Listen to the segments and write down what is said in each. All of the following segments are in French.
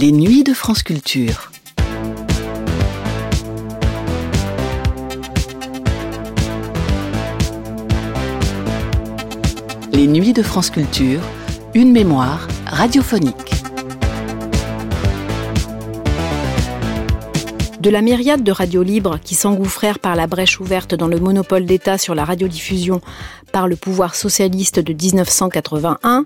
Les nuits de France Culture. Les nuits de France Culture, une mémoire radiophonique. De la myriade de radios libres qui s'engouffrèrent par la brèche ouverte dans le monopole d'État sur la radiodiffusion par le pouvoir socialiste de 1981,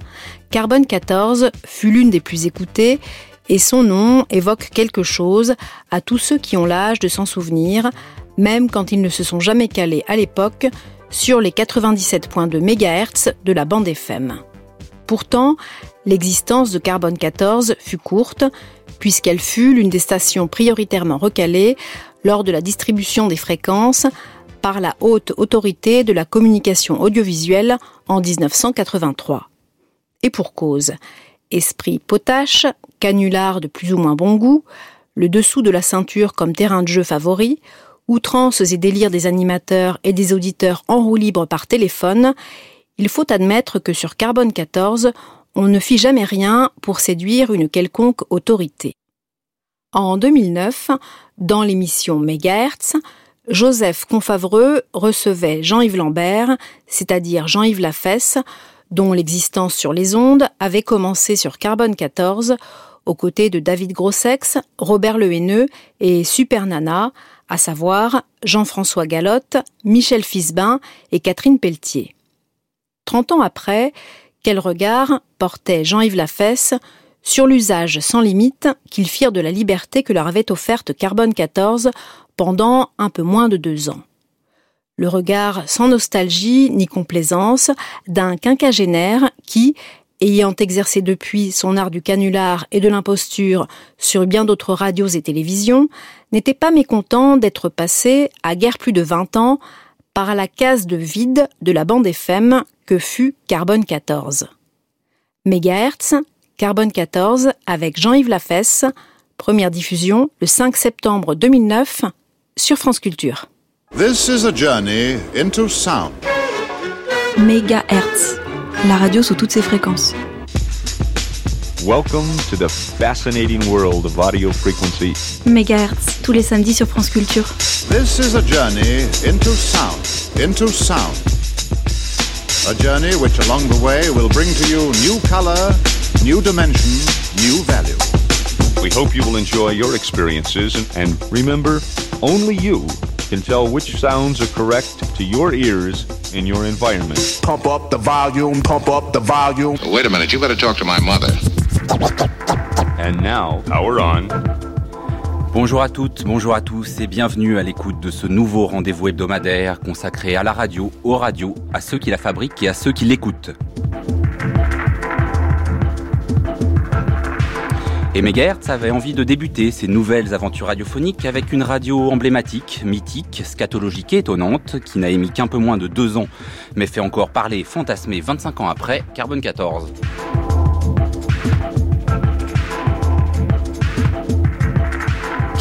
Carbone 14 fut l'une des plus écoutées et son nom évoque quelque chose à tous ceux qui ont l'âge de s'en souvenir, même quand ils ne se sont jamais calés à l'époque sur les 97.2 MHz de la bande FM. Pourtant, l'existence de Carbone 14 fut courte, puisqu'elle fut l'une des stations prioritairement recalées lors de la distribution des fréquences par la haute autorité de la communication audiovisuelle en 1983. Et pour cause, esprit potache, canular de plus ou moins bon goût, le dessous de la ceinture comme terrain de jeu favori, outrances et délires des animateurs et des auditeurs en roue libre par téléphone, il faut admettre que sur Carbone 14, on ne fit jamais rien pour séduire une quelconque autorité. En 2009, dans l'émission Megahertz, Joseph Confavreux recevait Jean-Yves Lambert, c'est-à-dire Jean-Yves Lafesse, dont l'existence sur les ondes avait commencé sur Carbone 14, aux côtés de David Grossex, Robert Lehaineux et Super Nana, à savoir Jean-François Galotte, Michel Fisbin et Catherine Pelletier. Trente ans après, quel regard portait Jean-Yves Lafesse sur l'usage sans limite qu'ils firent de la liberté que leur avait offerte Carbone 14 pendant un peu moins de deux ans. Le regard sans nostalgie ni complaisance d'un quinquagénaire qui, ayant exercé depuis son art du canular et de l'imposture sur bien d'autres radios et télévisions, n'était pas mécontent d'être passé, à guère plus de vingt ans, par la case de vide de la bande FM que fut Carbone 14. Mégahertz, Carbone 14 avec Jean-Yves Lafesse, première diffusion le 5 septembre 2009 sur France Culture. This is a journey into sound. Mégahertz, la radio sous toutes ses fréquences. Welcome to the fascinating world of audio frequency. Mégahertz, tous les samedis sur France Culture. This is a journey into sound. Into sound. A journey which along the way will bring to you new color, new dimension, new value. We hope you will enjoy your experiences and, and remember, only you can tell which sounds are correct to your ears in your environment. Pump up the volume, pump up the volume. Wait a minute, you better talk to my mother. And now, power on. Bonjour à toutes, bonjour à tous et bienvenue à l'écoute de ce nouveau rendez-vous hebdomadaire consacré à la radio, aux radios, à ceux qui la fabriquent et à ceux qui l'écoutent. Et Megahertz avait envie de débuter ses nouvelles aventures radiophoniques avec une radio emblématique, mythique, scatologique et étonnante, qui n'a émis qu'un peu moins de deux ans, mais fait encore parler et fantasmer 25 ans après, Carbone 14.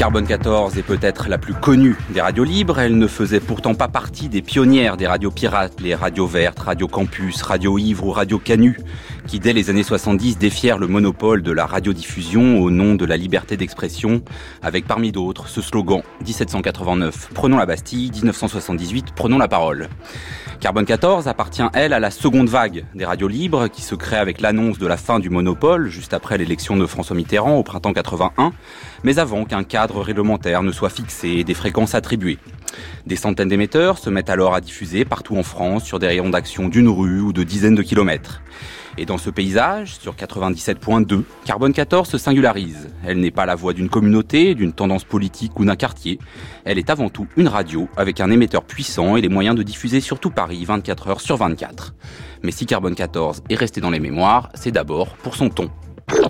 Carbone 14 est peut-être la plus connue des radios libres. Elle ne faisait pourtant pas partie des pionnières des radios pirates, les radios vertes, Radio Campus, Radio Ivre ou Radio Canu, qui dès les années 70 défièrent le monopole de la radiodiffusion au nom de la liberté d'expression, avec parmi d'autres ce slogan 1789 Prenons la Bastille, 1978 Prenons la parole. Carbone 14 appartient, elle, à la seconde vague des radios libres qui se crée avec l'annonce de la fin du monopole juste après l'élection de François Mitterrand au printemps 81, mais avant qu'un cadre réglementaire ne soit fixé et des fréquences attribuées. Des centaines d'émetteurs se mettent alors à diffuser partout en France sur des rayons d'action d'une rue ou de dizaines de kilomètres. Et dans ce paysage, sur 97.2, Carbone 14 se singularise. Elle n'est pas la voix d'une communauté, d'une tendance politique ou d'un quartier. Elle est avant tout une radio avec un émetteur puissant et les moyens de diffuser sur tout Paris 24 heures sur 24. Mais si Carbone 14 est resté dans les mémoires, c'est d'abord pour son ton.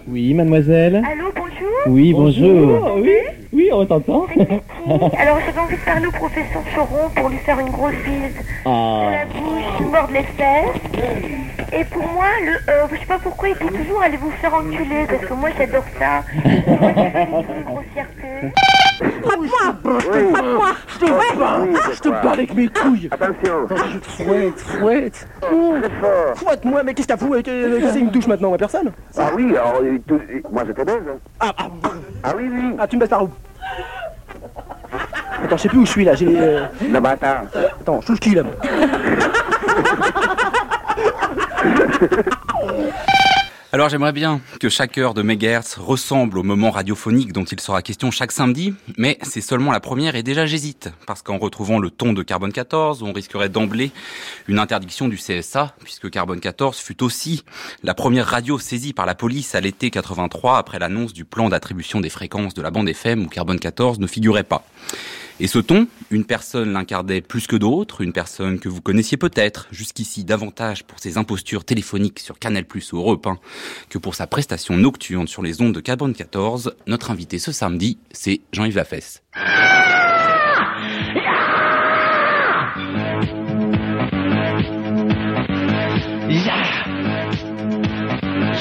Oui, mademoiselle Allô, bonjour Oui, bonjour. Oui, oui, on t'entend. Alors j'avais envie de parler au professeur Choron pour lui faire une grosse bise sur la Ah, bouche, mordre les fesses. Et pour moi, le, euh, je sais pas pourquoi il dit toujours allez vous faire enculer, parce que moi j'adore ça. Moi une grossièreté. Frappe-moi. Frappe-moi. Je te bats Je te bats avec mes couilles. Attention. Je te fouette, fouette. Fouette-moi, mais qu'est-ce que t'as foutu Qu'est-ce qu'il me touche maintenant, ma personne Ah oui, alors, euh, euh, moi je te baise. hein. ah, ah, Ah oui, oui. ah, tu me baisses par où Attends, je sais plus où je suis là, j'ai... euh, Non, bah attends. Attends, je touche qui là. moi Alors j'aimerais bien que chaque heure de Megahertz ressemble au moment radiophonique dont il sera question chaque samedi, mais c'est seulement la première et déjà j'hésite, parce qu'en retrouvant le ton de Carbone 14, on risquerait d'emblée une interdiction du CSA, puisque Carbone 14 fut aussi la première radio saisie par la police à l'été 83 après l'annonce du plan d'attribution des fréquences de la bande FM où Carbone 14 ne figurait pas. Et ce ton, une personne l'incarnait plus que d'autres, une personne que vous connaissiez peut-être, jusqu'ici davantage pour ses impostures téléphoniques sur Canal ou Europe 1 que pour sa prestation nocturne sur les ondes de Carbone 14. Notre invité ce samedi, c'est Jean-Yves Lafesse.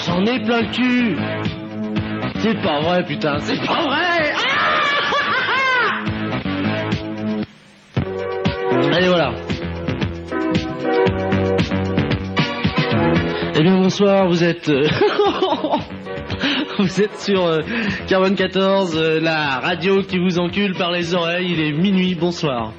J'en ai plein le cul vrai, putain, c'est pas vrai Allez, voilà. Eh bien, bonsoir, vous êtes... euh, vous êtes sur euh, Carbone 14, euh, la radio qui vous encule par les oreilles, il est minuit, bonsoir.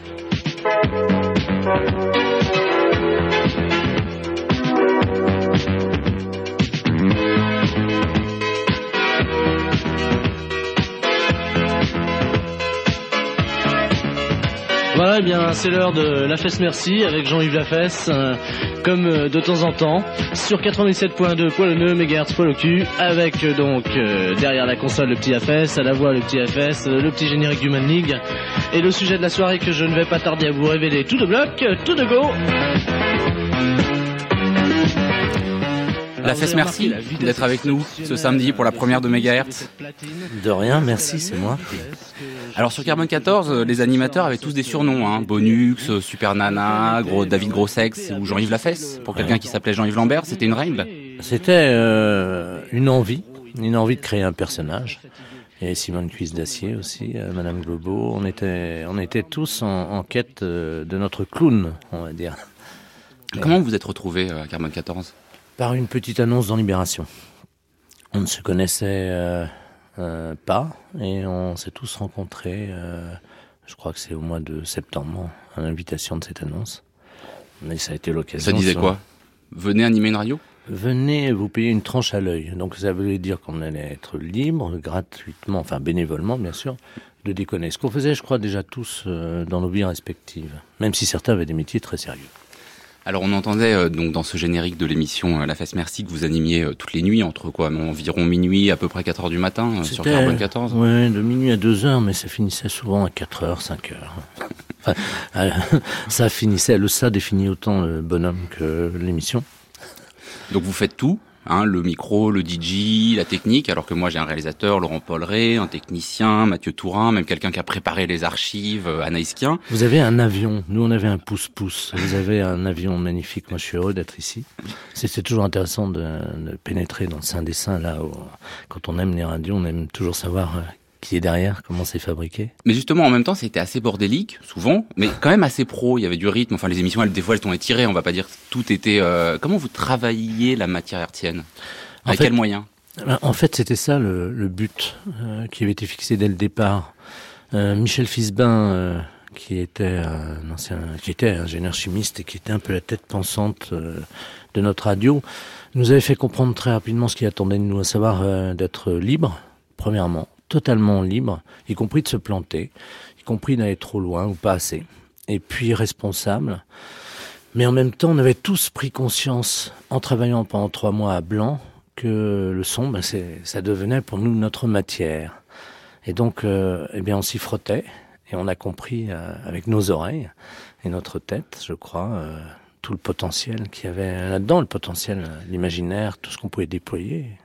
Voilà, eh bien, c'est l'heure de La Fesse Merci avec Jean-Yves Lafesse, euh, comme euh, de temps en temps, sur 97.2 poil au nœud, mégahertz poil au cul, avec euh, donc euh, derrière la console le petit Lafesse, à la voix le petit Lafesse, euh, le petit générique du Man League, et le sujet de la soirée que je ne vais pas tarder à vous révéler tout de bloc, tout de go La Fesse, merci d'être avec nous ce samedi pour la première de Megahertz. De rien, merci, c'est moi. Alors sur Carbone 14, euh, les animateurs avaient tous des surnoms, hein. Bonux, euh, Super Nana, Gros, David Grossex ou Jean-Yves Lafesse. Pour quelqu'un qui s'appelait Jean-Yves Lambert, c'était une règle. C'était euh, une envie, une envie de créer un personnage. Et Simone Cuisse d'Acier aussi, euh, Madame Globo. On était, on était tous en, en quête euh, de notre clown, on va dire. Comment vous êtes retrouvés euh, à Carbone 14 Par une petite annonce dans Libération. On ne se connaissait euh, pas et on s'est tous rencontrés. euh, je crois que c'est au mois de septembre, à l'invitation de cette annonce. Mais ça a été l'occasion. Ça disait sur- quoi? Venez animer une radio? Venez vous payer une tranche à l'œil. Donc ça voulait dire qu'on allait être libre, gratuitement, enfin bénévolement bien sûr, de déconner. Ce qu'on faisait, je crois, déjà tous euh, dans nos vies respectives, même si certains avaient des métiers très sérieux. Alors on entendait euh, donc dans ce générique de l'émission euh, La Fesse Merci que vous animiez euh, toutes les nuits entre quoi environ minuit à peu près 4 heures du matin euh, sur Carbone 14. Ouais, de minuit à 2 heures, mais ça finissait souvent à 4 heures, 5 heures. Enfin, ça finissait, le ça définit autant le bonhomme que l'émission. Donc vous faites tout, hein, le micro, le DJ, la technique, alors que moi j'ai un réalisateur, Laurent Polleret, un technicien, Mathieu Tourin, même quelqu'un qui a préparé les archives, euh, Anaïs Kien. Vous avez un avion, nous on avait un pouce-pouce. Vous avez un avion magnifique, moi je suis heureux d'être ici. C'est toujours intéressant de, pénétrer dans le sein des seins, là où, quand on aime les radios, on aime toujours savoir euh, qui est derrière, comment c'est fabriqué? Mais justement, en même temps, c'était assez bordélique, souvent, mais quand même assez pro. Il y avait du rythme. Enfin, les émissions, elles, des fois, elles sont étirées. On va pas dire que tout était. euh, Comment vous travailliez la matière hertzienne? En Avec quels moyens Ben, En fait, c'était ça le, le but euh, qui avait été fixé dès le départ. Euh, Michel Fisbin, qui était un ancien, qui était ingénieur chimiste et qui était un peu la tête pensante de notre radio, nous avait fait comprendre très rapidement ce qu'il attendait de nous, à savoir d'être libre, premièrement, totalement libre, y compris de se planter, y compris d'aller trop loin ou pas assez, et puis responsable. Mais en même temps, on avait tous pris conscience, en travaillant pendant trois mois à Blanc, que le son, ben ça devenait pour nous notre matière. Et donc, euh, eh bien, on s'y frottait et on a compris euh, avec nos oreilles et notre tête, je crois, euh, tout le potentiel qu'il y avait là-dedans, le potentiel, l'imaginaire, tout ce qu'on pouvait déployer.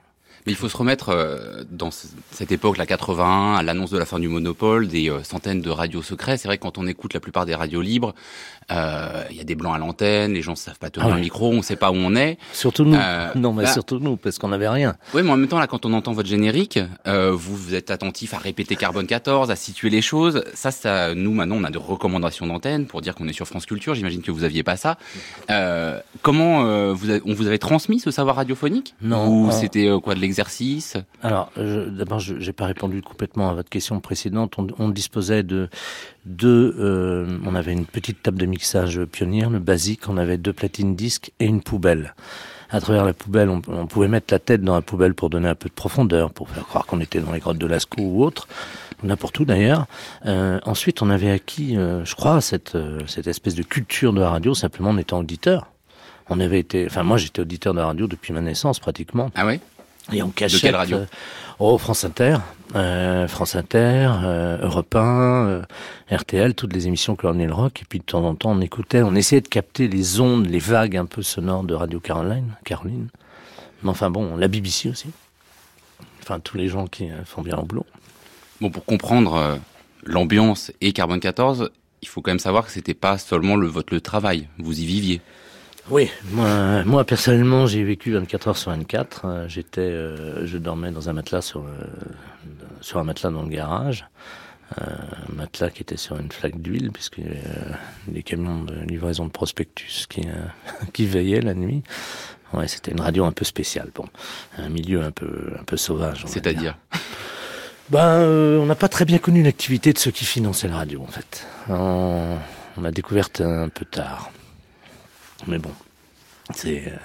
Mais il faut se remettre euh, dans ce- cette époque, la 81, à l'annonce de la fin du monopole, des euh, centaines de radios secrets. C'est vrai que quand on écoute la plupart des radios libres, euh, il y a des blancs à l'antenne, les gens ne savent pas tenir Ah ouais. le micro, on ne sait pas où on est. Surtout nous. Euh, non, mais bah, surtout nous, parce qu'on n'avait rien. Oui, mais en même temps, là, quand on entend votre générique, euh, vous, vous êtes attentif à répéter Carbone 14, à situer les choses. Ça, ça, nous, maintenant, on a des recommandations d'antenne pour dire qu'on est sur France Culture. J'imagine que vous aviez pas ça. Euh, comment euh, vous on vous avait transmis ce savoir radiophonique? Non, Ou c'était quoi de l'exercice Alors, je- d'abord, je n'ai pas répondu complètement à votre question précédente. On, on disposait de deux. euh, on avait une petite table de mixage pionnière, le basique. On avait deux platines disques et une poubelle. À travers la poubelle, on, on pouvait mettre la tête dans la poubelle pour donner un peu de profondeur, pour faire croire qu'on était dans les grottes de Lascaux ou autre, n'importe où d'ailleurs. Euh, ensuite, on avait acquis, euh, je crois, cette, euh, cette espèce de culture de la radio simplement en étant auditeur. On avait été, enfin moi j'étais auditeur de la radio depuis ma naissance pratiquement. Ah ouais Et on cachait. quelle radio Oh, France Inter, euh, France Inter, euh, Europe 1, euh, RTL, toutes les émissions Colonel Rock. Et puis de temps en temps, on écoutait, on essayait de capter les ondes, les vagues un peu sonores de Radio Caroline. Caroline. Mais enfin bon, la BBC aussi. Enfin, tous les gens qui euh, font bien leur boulot. Bon, pour comprendre euh, l'ambiance et Carbone 14, il faut quand même savoir que c'était pas seulement le votre le travail, vous y viviez. Oui, moi, moi personnellement, j'ai vécu 24 heures sur 24. Euh, J'étais, euh, je dormais dans un matelas sur, euh, sur un matelas dans le garage, euh, un matelas qui était sur une flaque d'huile, puisque euh, des camions de livraison de prospectus qui, euh, qui veillaient la nuit. Ouais, c'était une radio un peu spéciale, bon, un milieu un peu, un peu sauvage. C'est-à-dire dire. Ben, euh, on n'a pas très bien connu l'activité de ceux qui finançaient la radio, en fait. On, on l'a découverte un peu tard. Mais bon, c'est euh,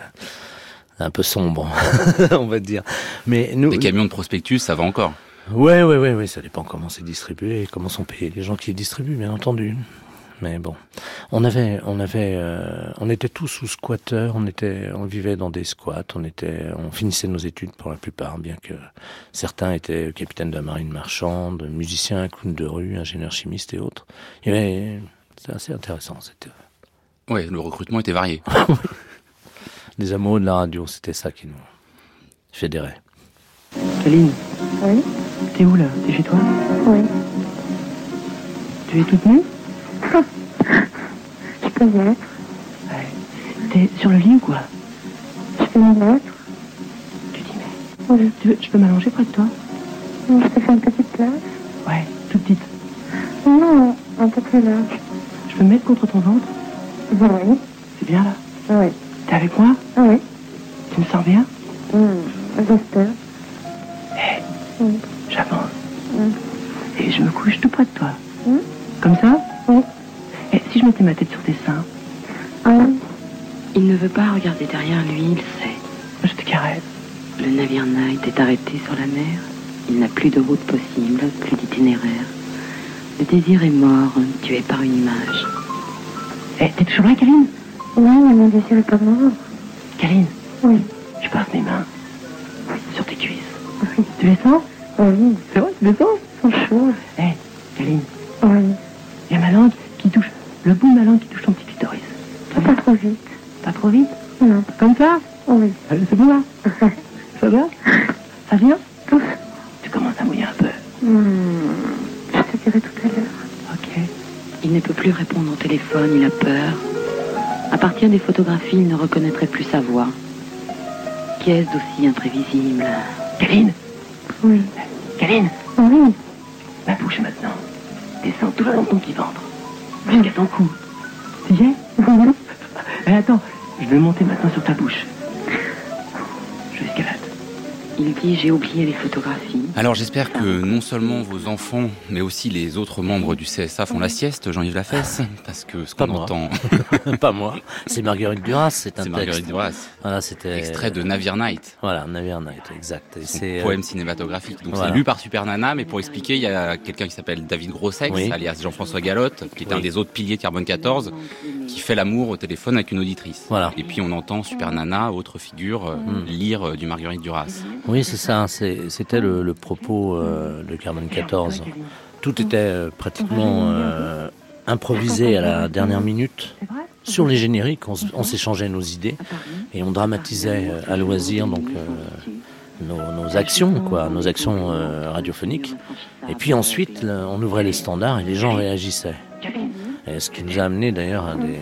un peu sombre, on va dire. Mais nous, Les camions de prospectus, ça va encore. ouais, ouais, ouais, ouais, ça dépend comment c'est distribué et comment sont payés les gens qui les distribuent, bien entendu. Mais bon, on avait, on avait, euh, on était tous sous squatteurs, on était, on vivait dans des squats, on était, on finissait nos études pour la plupart, bien que certains étaient capitaines de la marine marchande, musiciens, clowns de rue, ingénieurs chimistes et autres. Il y avait, c'est assez intéressant, c'était Ouais, le recrutement était varié. des amoureux de la radio, c'était ça qui nous fédérait. Caline, Oui, t'es où là? T'es chez toi? Oui. Tu es toute nue? Je peux y être. T'es sur le lit ou quoi? Je peux m'y mettre. Tu t'y mets. Oui. Tu veux, je peux m'allonger près de toi? Je peux faire une petite place. Ouais, toute petite. Non, un peu plus large. Je peux me mettre contre ton ventre? Oui, C'est bien là oui. T'es avec moi Oui. Tu me sens bien Hmm, J'espère. Oui. J'avance. Hmm. Et je me couche tout près de toi. Hmm. Comme ça Oui. Et si je mettais ma tête sur tes seins Ah oui. Il ne veut pas regarder derrière lui, il sait. Je te caresse. Le navire Night est arrêté sur la mer. Il n'a plus de route possible, plus d'itinéraire. Le désir est mort, tué par une image. Eh, t'es toujours là, Caline Non, mais mon désir est pas mort. Caline, Oui. je passe mes mains sur tes cuisses. Oui. Tu les sens Oui. C'est vrai, tu les sens Ils sont chauds. Eh, Caline, Oui. il y a ma langue qui touche, le bout de ma langue qui touche ton petit clitoris. Pas, pas trop vite. Pas trop vite Non. Comme ça Oui. Allez, C'est bon là Ça va Ça vient Tous. Tu commences à mouiller un peu. Hmm. Je te dirai tout à l'heure. Il ne peut plus répondre au téléphone, il a peur. À partir des photographies, il ne reconnaîtrait plus sa voix. Qu'est-ce d'aussi imprévisible? Caline Oui. Caline Oui. Ma bouche maintenant. Descends tout le long de ton petit ventre. Jusqu'à ton cou. Tu y es attends, je vais monter maintenant sur ta bouche. Il dit J'ai oublié les photographies. Alors j'espère que non seulement vos enfants, mais aussi les autres membres du CSA font la sieste, Jean-Yves Lafesse, parce que ce Pas qu'on entend, Pas moi. C'est Marguerite Duras, c'est un c'est texte. Marguerite Duras, Voilà, c'était. extrait de Navire Night, Voilà, Navire Night, exact. Et c'est. euh, poème cinématographique. Donc voilà. c'est lu par Super Nana, mais pour expliquer, il y a quelqu'un qui s'appelle David Grossex, Oui. alias Jean-François Galotte, qui est un des autres piliers de Carbone 14, qui fait l'amour au téléphone avec une auditrice. Voilà. Et puis on entend Super Nana, autre figure, euh, Mm. lire euh, du Marguerite Duras. Oui, c'est ça. c'est- C'était le, le propos euh, de Carbone 14. Tout était euh, pratiquement euh, improvisé à la dernière minute. Sur les génériques, on, s'échangeait nos idées et on dramatisait à loisir. Donc, nos, actions, quoi, nos actions euh, radiophoniques. Et puis ensuite, on ouvrait les standards et les gens réagissaient. Et ce qui nous a amené d'ailleurs à des.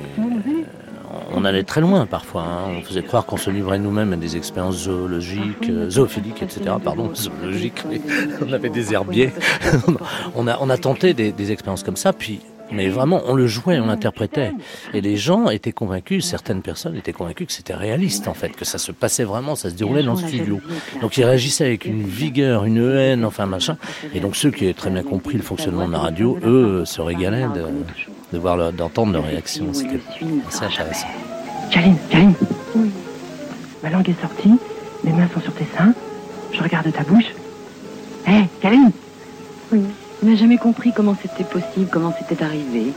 On allait très loin parfois. Hein. On faisait croire qu'on se livrait nous-mêmes à des expériences zoologiques, euh, zoophiliques, etc. Pardon, zoologiques. on avait des herbiers. on, a, on a tenté des, des expériences comme ça. Puis mais vraiment, on le jouait, on l'interprétait. Et les gens étaient convaincus, certaines personnes étaient convaincues que c'était réaliste, en fait, que ça se passait vraiment, ça se déroulait dans le studio. Donc ils réagissaient avec une vigueur, une haine, enfin machin. Et donc ceux qui avaient très bien compris le fonctionnement de la radio, eux, se régalaient de, de voir, d'entendre leurs réactions. C'était assez intéressant. Jaline, Jaline. Oui. Ma langue est sortie, mes mains sont sur tes seins, je regarde ta bouche. Hé, hey, Jaline Oui. Il n'a jamais compris comment c'était possible, comment c'était arrivé.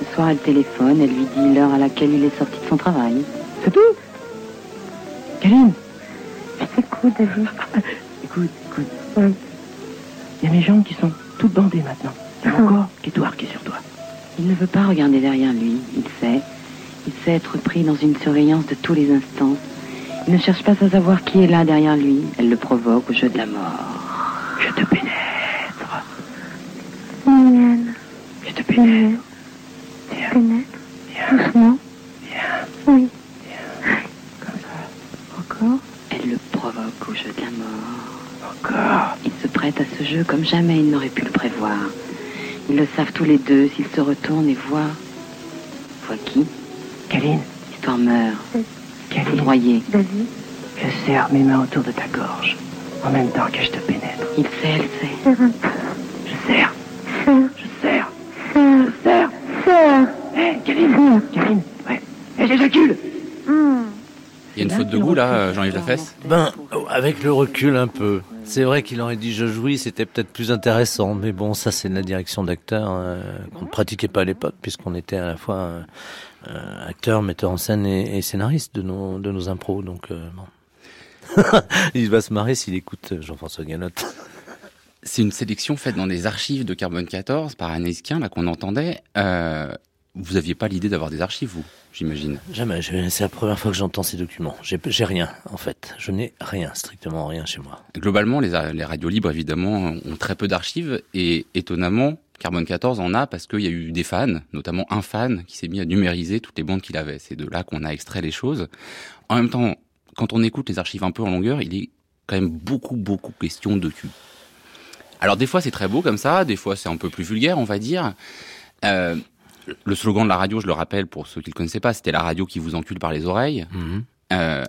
Ce soir, elle téléphone, elle lui dit l'heure à laquelle il est sorti de son travail. C'est tout? Kaline Écoute, David. écoute, écoute. Oui. Il y a mes jambes qui sont toutes bandées maintenant. Il y a mon corps qui est tout arqué sur toi. Il ne veut pas regarder derrière lui, il sait. Il sait être pris dans une surveillance de tous les instants. Il ne cherche pas à savoir qui est là derrière lui. Elle le provoque au jeu de la mort. Je te pénètre. Je te pénètre. Viens. Pénètre. Doucement. Viens. Oui. Viens. Comme ça. Encore Elle le provoque au jeu de la mort. Encore. Il se prête à ce jeu comme jamais il n'aurait pu le prévoir. Ils le savent tous les deux s'ils se retournent et voient. Voient qui? Kaline. L'histoire meurt. Kaline. Foudroyée. David. Je serre mes mains autour de ta gorge. En même temps que je te pénètre. Il sait, elle sait. Je serre. Je serre. Je serre. Serre. Hé, Kaline. Kaline. Ouais. Hé, j'éjacule. Hum. Il y a une faute de goût là, Jean-Yves Lafesse Ben, avec le recul un peu. C'est vrai qu'il aurait dit je jouis, c'était peut-être plus intéressant, mais bon, ça c'est de la direction d'acteur euh, qu'on ne pratiquait pas à l'époque, puisqu'on était à la fois euh, euh, acteur, metteur en scène et, et, scénariste de nos, de nos impros, donc euh, bon. Il va se marrer s'il écoute Jean-François Ganotte. C'est une sélection faite dans les archives de Carbone 14 par Anaïs Quint, là qu'on entendait. Euh, vous aviez pas l'idée d'avoir des archives, vous, j'imagine Jamais. C'est la première fois que j'entends ces documents. J'ai rien, en fait. Je n'ai rien, strictement rien chez moi. Globalement, les, les radios libres, évidemment, ont très peu d'archives. Et étonnamment, Carbone 14 en a parce qu'il y a eu des fans, notamment un fan qui s'est mis à numériser toutes les bandes qu'il avait. C'est de là qu'on a extrait les choses. En même temps, quand on écoute les archives un peu en longueur, il est quand même beaucoup, beaucoup question de cul. Alors des fois c'est très beau comme ça, des fois c'est un peu plus vulgaire, on va dire. Euh, le slogan de la radio, je le rappelle pour ceux qui ne le connaissaient pas, c'était la radio qui vous encule par les oreilles. Mmh. Euh,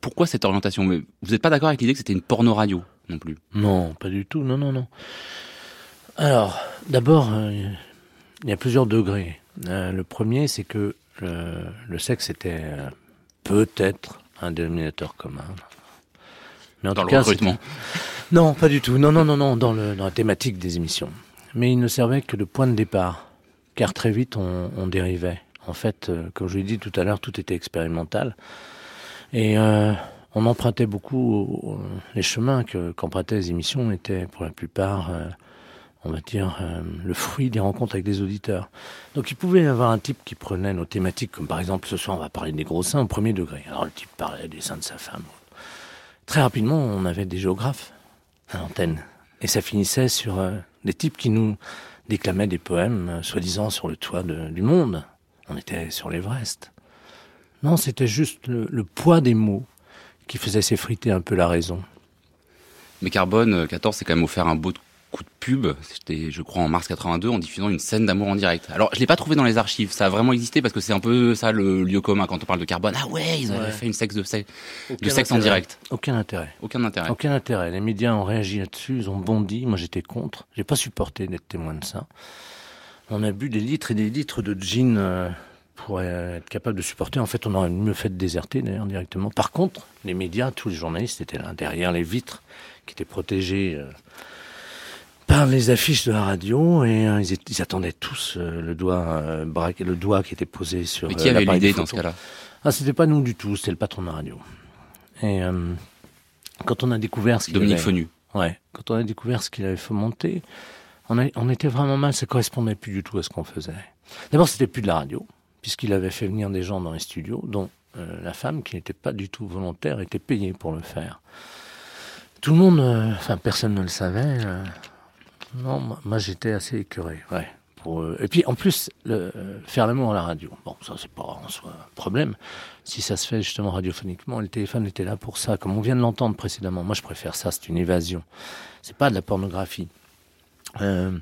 pourquoi cette orientation? Vous n'êtes pas d'accord avec l'idée que c'était une porno-radio non plus? Non, pas du tout, non, non, non. Alors, d'abord, euh, il y a plusieurs degrés. Euh, le premier, c'est que le, le, sexe était peut-être un dénominateur commun. Mais en dans tout le cas, recrutement Non, pas du tout. Non, non, non, non, dans, le, dans la thématique des émissions. Mais il ne servait que de point de départ car très vite on, dérivait. En fait, euh, comme je l'ai dit tout à l'heure, tout était expérimental. Et euh, on empruntait beaucoup euh, les chemins que qu'empruntaient les émissions étaient pour la plupart, on va dire, le fruit des rencontres avec des auditeurs. Donc il pouvait y avoir un type qui prenait nos thématiques, comme par exemple ce soir on va parler des gros seins au premier degré. Alors le type parlait des seins de sa femme. Très rapidement, on avait des géographes à l'antenne. Et ça finissait sur des types qui nous déclamait des poèmes, euh, soi-disant sur le toit du monde. On était sur l'Everest. Non, c'était juste le, poids des mots qui faisait s'effriter un peu la raison. Mais Carbone 14 s'est quand même offert un beau coup de pub, c'était je crois en mars 82, en diffusant une scène d'amour en direct. Alors je l'ai pas trouvé dans les archives, ça a vraiment existé parce que c'est un peu ça le lieu commun quand on parle de Carbone. Ah ouais, ils avaient ouais. fait une sexe de, sexe, de sexe en direct. Aucun intérêt. Aucun intérêt. Aucun intérêt. Les médias ont réagi là-dessus, ils ont bondi. Moi j'étais contre. J'ai pas supporté d'être témoin de ça. On a bu des litres et des litres de gin euh, pour être capable de supporter. En fait, on aurait mieux fait de déserter d'ailleurs directement. Par contre, les médias, tous les journalistes étaient là derrière les vitres qui étaient protégées. Euh, par les affiches de la radio et euh, ils, ils, attendaient tous euh, le doigt euh, braqué, le doigt qui était posé sur. Mais qui avait l'idée dans ce cas-là? Ah, c'était pas nous du tout, c'était le patron de la radio. Et quand on a découvert ce qu'il Dominique avait, Fenu. Ouais, quand on a découvert ce qu'il avait fomenté, on, a, on était vraiment mal. Ça correspondait plus du tout à ce qu'on faisait. D'abord, c'était plus de la radio, puisqu'il avait fait venir des gens dans les studios, dont la femme, qui n'était pas du tout volontaire, était payée pour le faire. Tout le monde, enfin personne ne le savait. Non, moi, j'étais assez écœuré, ouais. Euh, et puis en plus, le, euh, faire l'amour à la radio, bon, ça c'est pas en soi un problème. Si ça se fait justement radiophoniquement, le téléphone était là pour ça, comme on vient de l'entendre précédemment. Moi je préfère ça, c'est une évasion. C'est pas de la pornographie. Euh,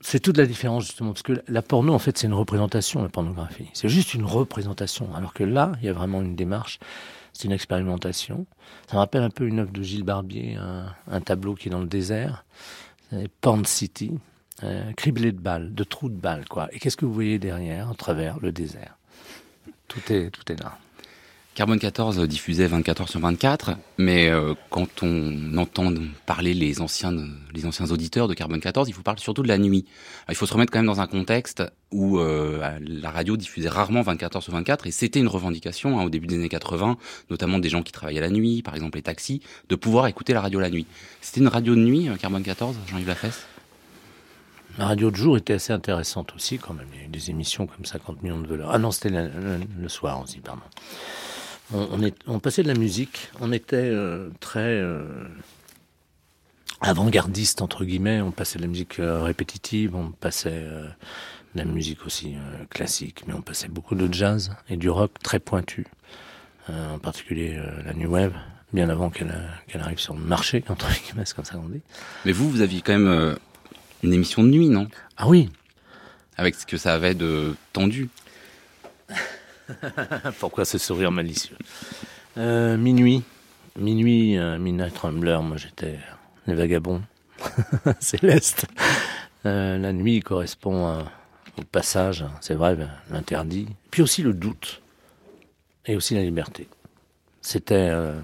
c'est toute la différence justement, parce que la porno en fait c'est une représentation, la pornographie. C'est juste une représentation, alors que là, il y a vraiment une démarche, c'est une expérimentation. Ça me rappelle un peu une œuvre de Gilles Barbier, un tableau qui est dans le désert, c'est Porn City, euh, criblé de balles, de trous de balles, quoi. Et qu'est-ce que vous voyez derrière, à travers le désert? Tout est, tout est là. Carbone 14 diffusait 24 heures sur 24, mais euh, quand on entend parler les anciens, les anciens auditeurs de Carbone 14, il faut parler surtout de la nuit. Il faut se remettre quand même dans un contexte où euh, la radio diffusait rarement 24 heures sur 24, et c'était une revendication hein, au début des années 80, notamment des gens qui travaillaient la nuit, par exemple les taxis, de pouvoir écouter la radio la nuit. C'était une radio de nuit, euh, Carbone 14, Jean-Yves Lafesse? La radio de jour était assez intéressante aussi, quand même. Il y a eu des émissions comme 50 millions de voleurs. Ah non, c'était le, le- le soir aussi, pardon. On, on, est, on passait de la musique. On était euh, très euh, avant-gardiste, entre guillemets. On passait de la musique euh, répétitive, on passait euh, de la musique aussi euh, classique, mais on passait beaucoup de jazz et du rock très pointu. Euh, en particulier euh, la new wave, bien avant qu'elle arrive sur le marché, entre guillemets, c'est comme ça qu'on dit. Mais vous, vous aviez quand même euh, une émission de nuit, non? Ah oui Avec ce que ça avait de tendu. Pourquoi ce sourire malicieux Euh, Minuit. Minuit, euh, Midnight Rambler, moi j'étais les vagabonds. Céleste. Euh, la nuit correspond au passage, hein, c'est vrai, l'interdit. Puis aussi le doute. Et aussi la liberté. C'était. euh,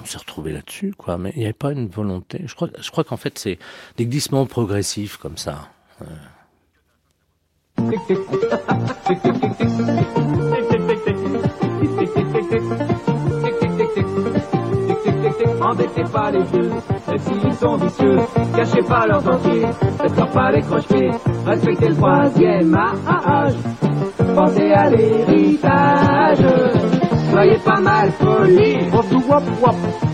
on s'est retrouvé là-dessus, quoi. Mais il n'y avait pas une volonté. Je crois, je crois qu'en fait, c'est des glissements progressifs comme ça. Embêtez pas les jeux, même s'ils sont vicieux, cachez pas leurs entiers, faites pas les croche-pieds, respectez le troisième âge, pensez à l'héritage, soyez pas mal poli,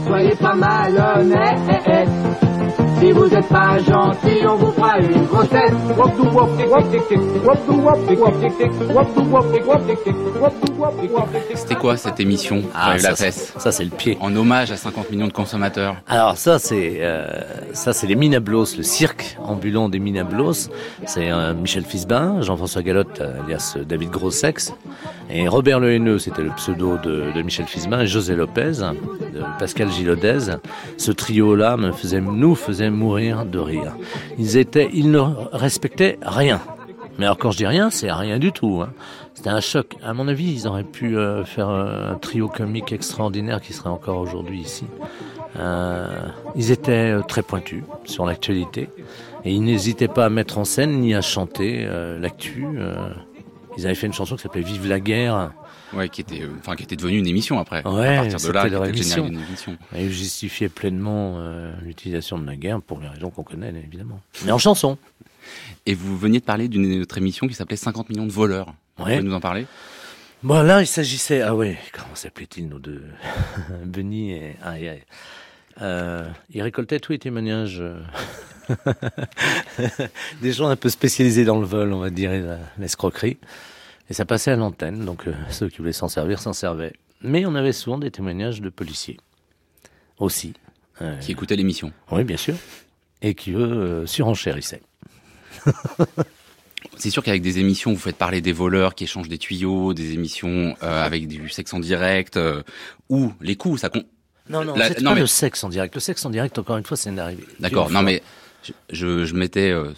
soyez pas mal honnête, si vous êtes pas gentil, on vous fera une grossesse. C'était quoi cette émission Ah, ça, Lafesse ça c'est le pied. En hommage à 50 millions de consommateurs. Alors ça c'est euh, ça c'est les Minablos, le cirque ambulant des Minablos. C'est euh, Michel Fisbin, Jean-François Galotte, euh, alias David Grossex, et Robert Le Haineux, c'était le pseudo de, de Michel Fisbin, et José Lopez, de Pascal Gilodez. Ce trio-là me faisait, nous faisait mourir de rire. Ils étaient, ils ne respectaient rien. Mais alors quand je dis rien, c'est rien du tout. Hein. C'était un choc. À mon avis, ils auraient pu euh, faire euh, un trio comique extraordinaire qui serait encore aujourd'hui ici. Euh, ils étaient très pointus sur l'actualité et ils n'hésitaient pas à mettre en scène ni à chanter l'actu. ils avaient fait une chanson qui s'appelait Vive la guerre. Ouais, qui était, euh, enfin, qui était devenue une émission après. Ouais, à partir de là, leur émission. d'une émission. Et ils justifiaient pleinement euh, l'utilisation de la guerre pour les raisons qu'on connaît, évidemment. Mais en chanson. Et vous veniez de parler d'une autre émission qui s'appelait 50 millions de voleurs. Vous Ouais. pouvez nous en parler? Bon, là, il s'agissait. Ah ouais, comment s'appelaient-ils nos deux Benny et. Aïe, aïe. Euh, ils récoltaient tous les témoignages euh, des gens un peu spécialisés dans le vol, on va dire, la- l'escroquerie. Et ça passait à l'antenne, donc euh, ceux qui voulaient s'en servir s'en servaient. Mais on avait souvent des témoignages de policiers aussi. Euh, Qui écoutaient l'émission. Oui, bien sûr. Et qui, eux, euh, surenchérissaient. C'est sûr qu'avec des émissions, vous faites parler des voleurs qui échangent des tuyaux, des émissions euh, avec du sexe en direct, euh, ou les coups, ça compte. Non, non, La- c'est non, pas mais- le sexe en direct. Le sexe en direct, encore une fois, c'est arrivé. D'accord, Une non mais je, je, euh,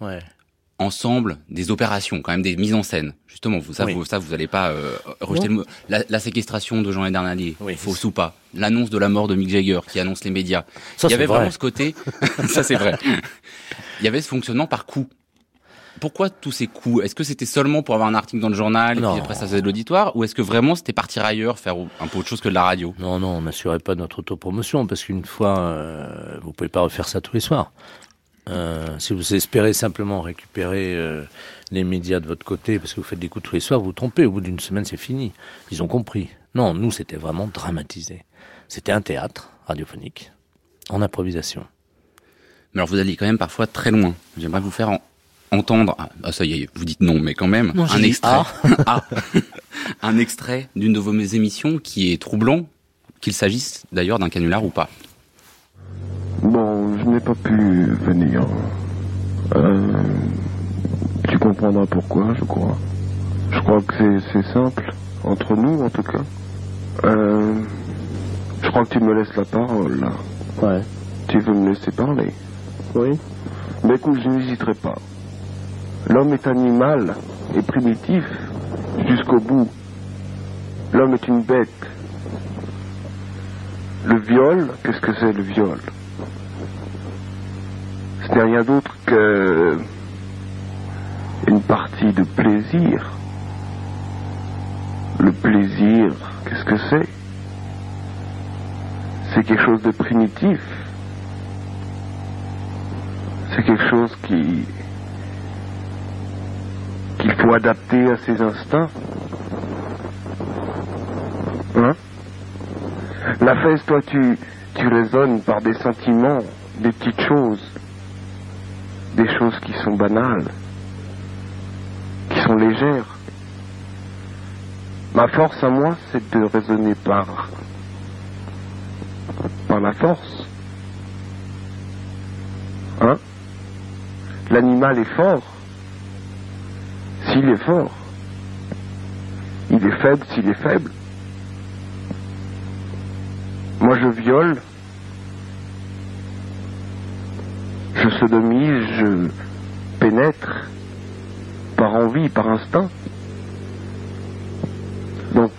Ouais. Ensemble des opérations, quand même des mises en scène. Justement, vous, ça, Oui. vous, ça, vous allez pas euh, rejeter le mot. La, la séquestration de Jean Edernalier, Oui. fausse ou pas. L'annonce de la mort de Mick Jagger qui annonce les médias. Ça, Il y avait vrai. vraiment ce côté. ça, c'est vrai. Il y avait ce fonctionnement par coup. Pourquoi tous ces coups? Est-ce que c'était seulement pour avoir un article dans le journal et Non. puis après ça faisait de l'auditoire? Ou est-ce que vraiment c'était partir ailleurs, faire un peu autre chose que de la radio? Non, non, on n'assurait pas notre autopromotion parce qu'une fois, euh, vous pouvez pas refaire ça tous les soirs. Euh, si vous espérez simplement récupérer euh, les médias de votre côté parce que vous faites des coups tous les soirs, vous vous trompez. Au bout d'une semaine, c'est fini. Ils ont compris. Non, nous, c'était vraiment dramatisé. C'était un théâtre radiophonique en improvisation. Mais alors vous allez quand même parfois très loin. J'aimerais vous faire entendre, ah, ah, ça y est, vous dites non, mais quand même, Non, j'ai un extrait, ah. Ah. un extrait d'une de vos émissions qui est troublant, qu'il s'agisse d'ailleurs d'un canular ou pas. Bon, je n'ai pas pu venir. Euh, tu comprendras pourquoi, je crois. Je crois que c'est- simple, entre nous en tout cas. Euh, je crois que tu me laisses la parole là. Ouais. Tu veux me laisser parler Oui. Mais écoute, je n'hésiterai pas. L'homme est animal et primitif jusqu'au bout. L'homme est une bête. Le viol, qu'est-ce que c'est le viol? N'est rien d'autre que une partie de plaisir. Le plaisir, qu'est-ce que c'est? C'est quelque chose de primitif. C'est quelque chose qui qu'il faut adapter à ses instincts. Hein? La fesse, toi, tu, tu raisonnes par des sentiments, des petites choses, des choses qui sont banales, qui sont légères. Ma force à moi, c'est de raisonner par, la force. Hein? L'animal est fort. S'il est fort. Il est faible s'il est faible. Moi, je viole. Je sodomise, je pénètre par envie, par instinct. Donc,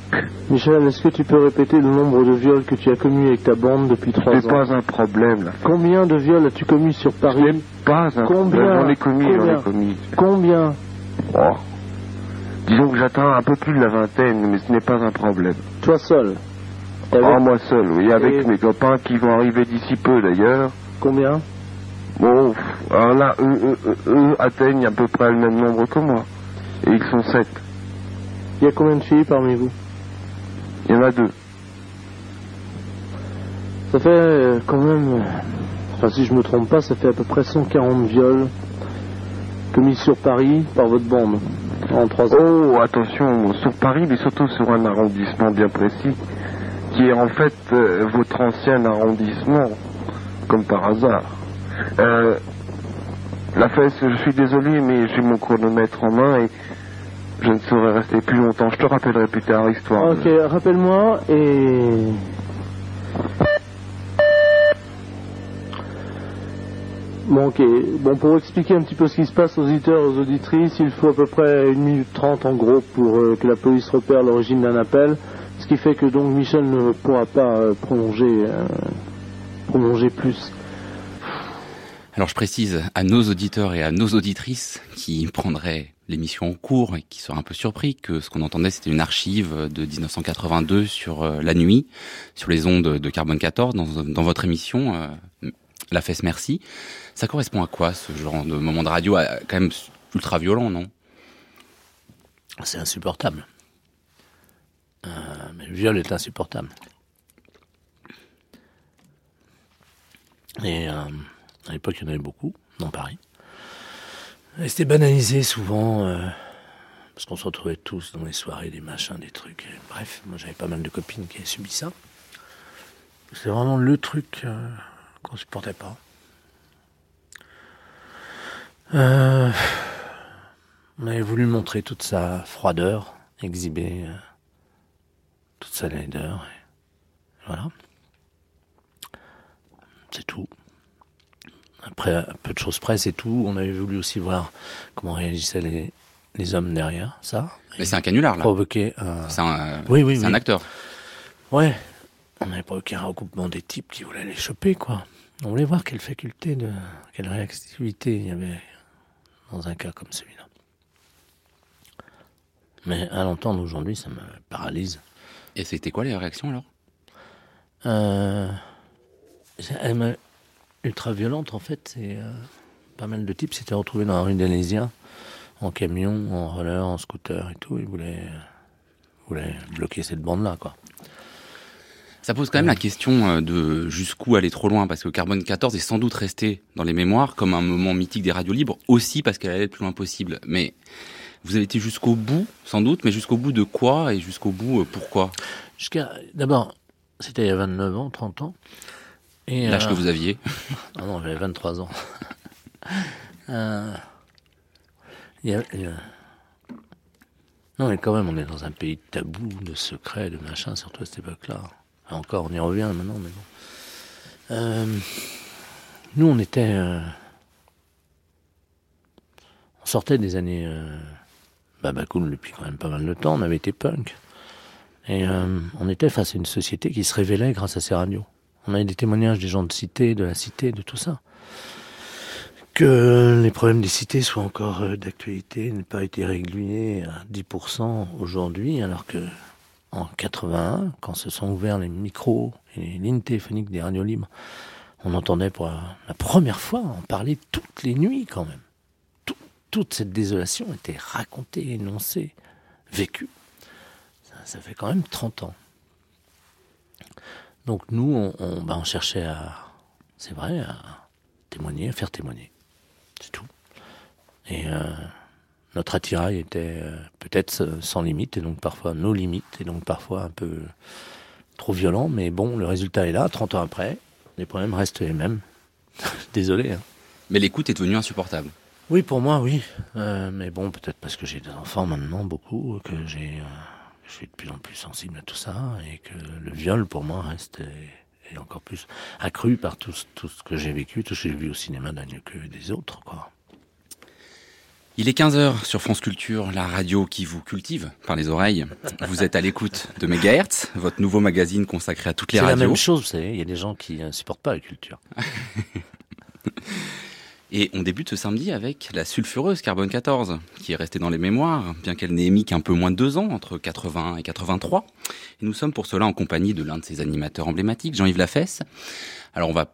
Michel, est-ce que tu peux répéter le nombre de viols que tu as commis avec ta bande depuis trois ans pas un problème, là. Combien de viols as-tu commis sur Paris Pas un Combien J'en ai commis, j'en Combien ai commis. Combien Oh. Disons que j'atteins un peu plus de la vingtaine, mais ce n'est pas un problème. Toi seul Ah, moi seul, oui, avec Et- mes copains qui vont arriver d'ici peu d'ailleurs. Combien Bon, alors là, eux, eux, eux, eux atteignent à peu près le même nombre que moi. Et ils sont sept. Il y a combien de filles parmi vous? Il y en a deux. Ça fait euh, quand même, euh, enfin si je me trompe pas, ça fait à peu près 140 viols commis sur Paris par votre bande en trois ans. Oh, attention, sur Paris, mais surtout sur un arrondissement bien précis, qui est en fait euh, votre ancien arrondissement, comme par hasard. Euh, la fesse, je suis désolé, mais j'ai mon chronomètre en main et je ne saurais rester plus longtemps. Je te rappellerai plus tard, histoire. Ok, rappelle-moi et... Bon, ok. Bon, pour expliquer un petit peu ce qui se passe aux auditeurs aux auditrices, il faut à peu près une minute trente en gros pour euh, que la police repère l'origine d'un appel. Ce qui fait que donc Michel ne pourra pas euh, prolonger, euh, prolonger plus. Alors je précise à nos auditeurs et à nos auditrices qui prendraient l'émission en cours et qui seraient un peu surpris que ce qu'on entendait c'était une archive de 1982 sur euh, la nuit, sur les ondes de Carbone 14 dans, dans votre émission euh, La Fesse Merci. Ça correspond à quoi ce genre de moment de radio quand même ultra violent, non? C'est insupportable. Euh, le viol est insupportable. Et à l'époque, il y en avait beaucoup dans Paris. Et c'était banalisé souvent, euh, parce qu'on se retrouvait tous dans les soirées, des machins, des trucs. Bref, moi j'avais pas mal de copines qui avaient subi ça. C'est vraiment le truc euh, qu'on supportait pas. Euh, on avait voulu montrer toute sa froideur, exhiber euh, toute sa laideur. voilà. C'est tout. Après, peu de choses près, c'est tout. On avait voulu aussi voir comment réagissaient les, les hommes derrière ça. Mais c'est un canular là. Provoquer un... C'est un, Oui, oui, c'est oui. un acteur. Ouais. On avait provoqué un regroupement des types qui voulaient les choper, quoi. On voulait voir quelle faculté de, quelle réactivité il y avait dans un cas comme celui-là. Mais à l'entendre aujourd'hui, ça me paralyse. Et c'était quoi les réactions alors? Euh, elle ultra violente en fait. C'est euh, pas mal de types s'étaient retrouvés dans la rue d'Alésia en camion, en roller, en scooter et tout. Ils voulaient, voulaient bloquer cette bande-là, quoi. Ça pose quand même la question euh, de jusqu'où aller trop loin, parce que Carbone 14 est sans doute resté dans les mémoires comme un moment mythique des radios libres, aussi parce qu'elle allait le plus loin possible. Mais vous avez été jusqu'au bout, sans doute, mais jusqu'au bout de quoi et jusqu'au bout euh, pourquoi? Jusqu'à d'abord, c'était il y a 29 ans, 30 ans. Et L'âge que vous aviez Ah non, j'avais 23 ans. euh, il y a, il y a... Non, mais quand même, on est dans un pays de tabou, de secrets, de machin, surtout à cette époque-là. Encore, on y revient maintenant, mais bon. Euh, nous, on était. Euh, on sortait des années. Euh, Babacool depuis quand même pas mal de temps, on avait été punk. Et euh, on était face à une société qui se révélait grâce à ces radios. On avait des témoignages des gens de cité, de la cité, de tout ça. Que les problèmes des cités soient encore euh, d'actualité, n'aient pas été réglés à 10% aujourd'hui, alors que en 81, quand se sont ouverts les micros et les lignes téléphoniques des radios libres, on entendait pour la première fois en parler toutes les nuits quand même. Tout, toute cette désolation était racontée, énoncée, vécue. Ça, ça, fait quand même 30 ans. Donc nous, on, on, bah on cherchait à, c'est vrai, à témoigner, à faire témoigner. C'est tout. Et euh, notre attirail était euh, peut-être sans limite, et donc parfois nos limites, et donc parfois un peu trop violent, mais bon, le résultat est là, 30 ans après, les problèmes restent les mêmes. Désolé. Hein. Mais l'écoute est devenue insupportable. Oui, pour moi, oui. Euh, mais bon, peut-être parce que j'ai des enfants maintenant, beaucoup, que j'ai, je suis de plus en plus sensible à tout ça, et que le viol, pour moi, reste et encore plus accru par tout, tout ce que j'ai vécu, tout ce que j'ai vu au cinéma d'un que des autres, quoi. Il est 15h sur France Culture, la radio qui vous cultive par les oreilles. Vous êtes à l'écoute de Megahertz, votre nouveau magazine consacré à toutes les radios. C'est la même chose, vous savez, il y a des gens qui ne supportent pas la culture. Et on débute ce samedi avec la sulfureuse Carbone 14, qui est restée dans les mémoires, bien qu'elle n'ait émis qu'un peu moins de deux ans, entre 80 et 83. Et nous sommes pour cela en compagnie de l'un de ses animateurs emblématiques, Jean-Yves Lafesse. Alors on va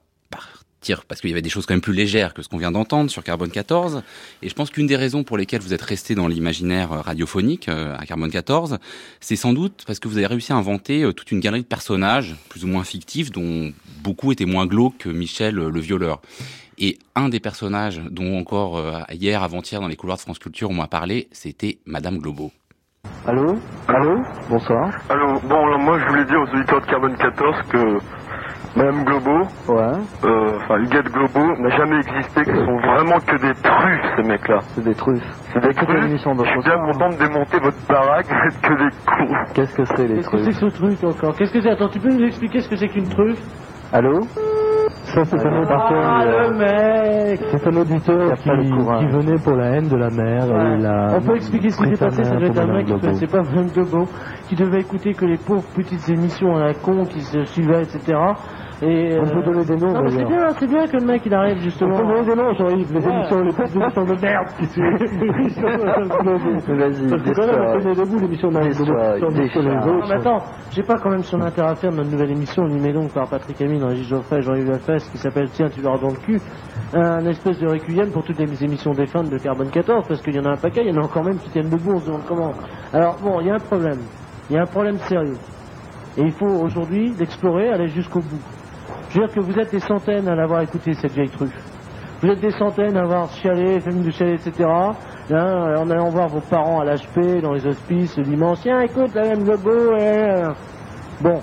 partir, parce qu'il y avait des choses quand même plus légères que ce qu'on vient d'entendre sur Carbone 14. Et je pense qu'une des raisons pour lesquelles vous êtes resté dans l'imaginaire radiophonique à Carbone 14, c'est sans doute parce que vous avez réussi à inventer toute une galerie de personnages, plus ou moins fictifs, dont beaucoup étaient moins glauques que Michel le violeur. Et un des personnages dont encore euh, hier, avant-hier, dans les couloirs de France Culture, on m'a parlé, c'était Madame Globo. Allô? Allô? Bonsoir. Allô, bon, alors moi je voulais dire aux auditeurs de Carbone 14 que Madame Globo, ouais. euh, enfin Huguette Globo, n'a jamais existé, que ce sont vraiment que des truffes ces mecs-là. C'est des truffes. C'est des truffes. Je suis bien content de démonter votre baraque, vous êtes que des cons. Qu'est-ce que c'est les truffes Qu'est-ce que c'est que ce truc encore? Qu'est-ce que c'est? Attends, tu peux nous expliquer ce que c'est qu'une truffe? Allô? Ça, c'est un auditeur. Ah, le mec C'est un auditeur qui, qui, venait pour la haine de la mer. Ouais. Et la On peut expliquer ce qui s'est passé, ça devait être un mec qui connaissait pas Madame Globo, qui devait écouter que les pauvres petites émissions à la con qui se suivaient, etc. Et on peut donner des noms. Non, c'est bien, c'est bien que le mec il arrive justement. On peut donner des noms, Jean-Yves, les émissions, les petites émissions de merde qui Vas-y, Parce que quand même, on tenait debout l'émission de Non, mais attends, j'ai pas quand même son intérêt à faire notre nouvelle émission, animée donc par Patrick Amine, Régis Geoffrey, Jean-Yves Lafesse, qui s'appelle Tiens, tu l'auras dans le cul. Un espèce de requiem pour toutes les émissions défuntes de Carbone 14, parce qu'il y en a un paquet, il y en a encore même qui tiennent debout, on se demande comment. Alors bon, il y a un problème. Il y a un problème sérieux. Et il faut aujourd'hui l'explorer, aller jusqu'au bout. Je veux dire que vous êtes des centaines à l'avoir écouté, cette vieille truffe. Vous êtes des centaines à avoir chialé, famille de chialer, etc. Hein, en allant voir vos parents à l'HP, dans les hospices, l'immense, tiens, écoute, la même Globo, euh... Bon.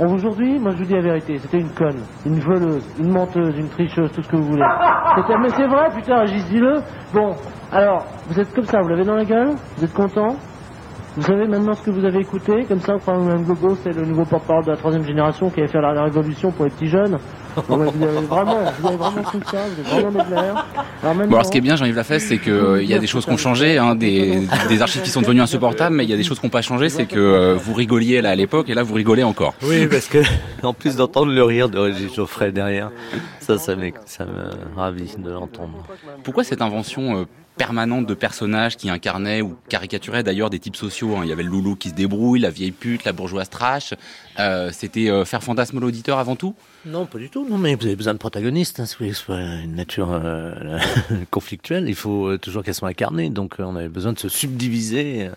Aujourd'hui, moi je vous dis la vérité, c'était une conne, une voleuse, une menteuse, une tricheuse, tout ce que vous voulez. Mais c'est vrai, putain, j'y dis-le. Bon, alors, vous êtes comme ça, vous l'avez dans la gueule? Vous êtes content? Vous savez maintenant ce que vous avez écouté, comme ça, enfin, même Gogo, c'est le nouveau porte-parole de la troisième génération qui allait faire la révolution pour les petits jeunes. Bon, vous avez vraiment, vous avez vraiment tout ça, vous vraiment Alors, bon, alors ce qui est bien, Jean-Yves Lafesse, c'est qu'il euh, y a des choses qui ont changé, hein, des, des, archives qui sont devenues insupportables, mais il y a des choses qui n'ont pas changé, c'est que euh, vous rigoliez là à l'époque et là vous rigolez encore. Oui, parce que en plus d'entendre le rire de Régis Geoffrey derrière, ça, ça, ça me ravit de l'entendre. Pourquoi cette invention euh, permanente de personnages qui incarnaient ou caricaturaient d'ailleurs des types sociaux. Hein. Il y avait le loulou qui se débrouille, la vieille pute, la bourgeoise trash. Euh, C'était euh, faire fantasme l'auditeur avant tout? Non, pas du tout. Non, mais vous avez besoin de protagonistes. Hein, si vous voulez que ce soit une nature euh, conflictuelle, il faut toujours qu'elles soient incarnées. Donc, on avait besoin de se subdiviser,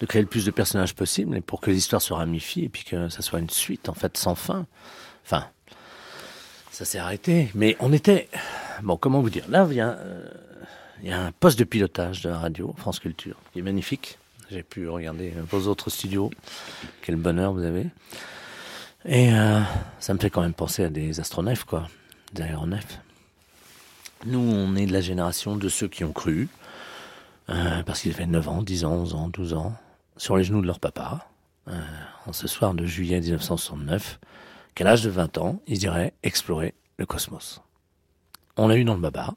de créer le plus de personnages possible, pour que l'histoire se ramifie et puis que ça soit une suite, en fait, sans fin. Enfin, ça s'est arrêté. Mais on était. Bon, comment vous dire? Là, euh, il y a un poste de pilotage de la radio, France Culture, qui est magnifique. J'ai pu regarder vos autres studios. Quel bonheur vous avez. Et euh, ça me fait quand même penser à des astronefs, quoi, des aéronefs. Nous, on est de la génération de ceux qui ont cru, euh, parce qu'ils avaient 9 ans, 10 ans, 11 ans, 12 ans, sur les genoux de leur papa, euh, en ce soir de juillet 1969, qu'à l'âge de 20 ans, ils iraient explorer le cosmos. On l'a eu dans le baba.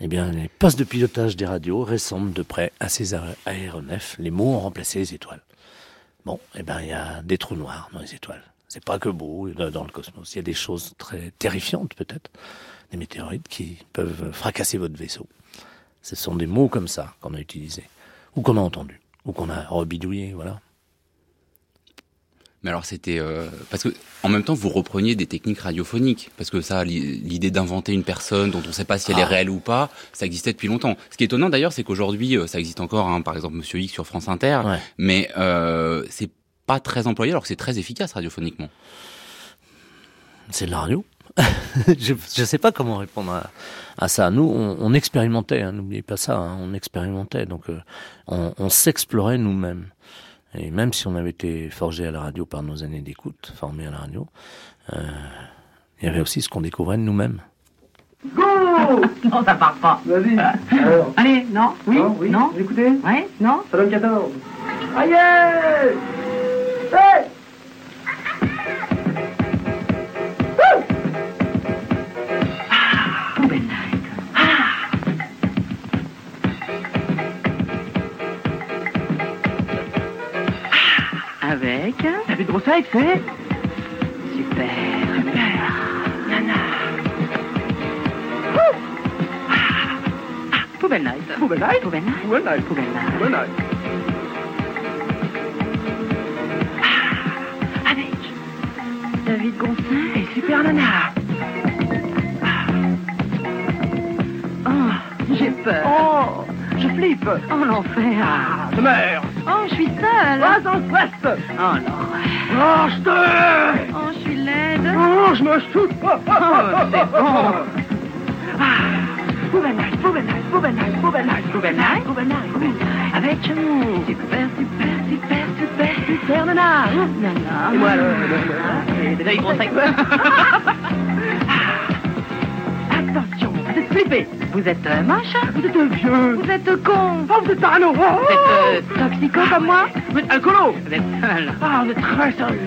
Eh bien, les postes de pilotage des radios ressemblent de près à ces aé- aéronefs. Les mots ont remplacé les étoiles. Bon, eh ben, il y a des trous noirs dans les étoiles. C'est pas que beau dans le cosmos. Il y a des choses très terrifiantes, peut-être. Des météorites qui peuvent fracasser votre vaisseau. Ce sont des mots comme ça qu'on a utilisés. Ou qu'on a entendus. Ou qu'on a rebidouillés, voilà. Mais alors c'était euh, parce que en même temps vous repreniez des techniques radiophoniques parce que ça l'i- l'idée d'inventer une personne dont on ne sait pas si elle est Ah. réelle ou pas ça existait depuis longtemps. Ce qui est étonnant d'ailleurs c'est qu'aujourd'hui euh, ça existe encore hein, par exemple Monsieur X sur France Inter Ouais. mais euh, c'est pas très employé alors que c'est très efficace radiophoniquement. C'est de la radio. je ne sais pas comment répondre à, à ça. Nous, on, on expérimentait, hein, n'oubliez pas ça, hein, on expérimentait, donc euh, on, on s'explorait nous-mêmes. Et même si on avait été forgé à la radio par nos années d'écoute, formés à la radio, euh, il y avait aussi ce qu'on découvrait de nous-mêmes. Go Non, ça part pas. Vas-y. Allez, non? Oui? Non, oui. non? Vous écoutez? Ouais? Non? Donne 14. Aïe Hey Avec David Brossard, c'est Super. Nana. Poubelle Night. Poubelle Night Poubelle Night. Poubelle Night. Poubelle Night. Poubelle Night. Avec David Gonçalves. et Super Nana. Oh, j'ai peur. Oh Je flippe Oh, l'enfer. Ah, Oh, je suis seule. Pas en Oh, l'horreur. Oh, je te Oh, je suis laide. Oh, je me shoot Oh, c'est bon. Avec hum, Super, super, super, super. Super Nana Nana. Et moi, le... Attention, vous êtes flippés Vous êtes euh, moche Vous êtes vieux. Vous êtes con. Oh, vous êtes parano. Vous êtes euh, toxico comme moi Vous êtes alcoolo Vous êtes seul Ah, vous êtes très seul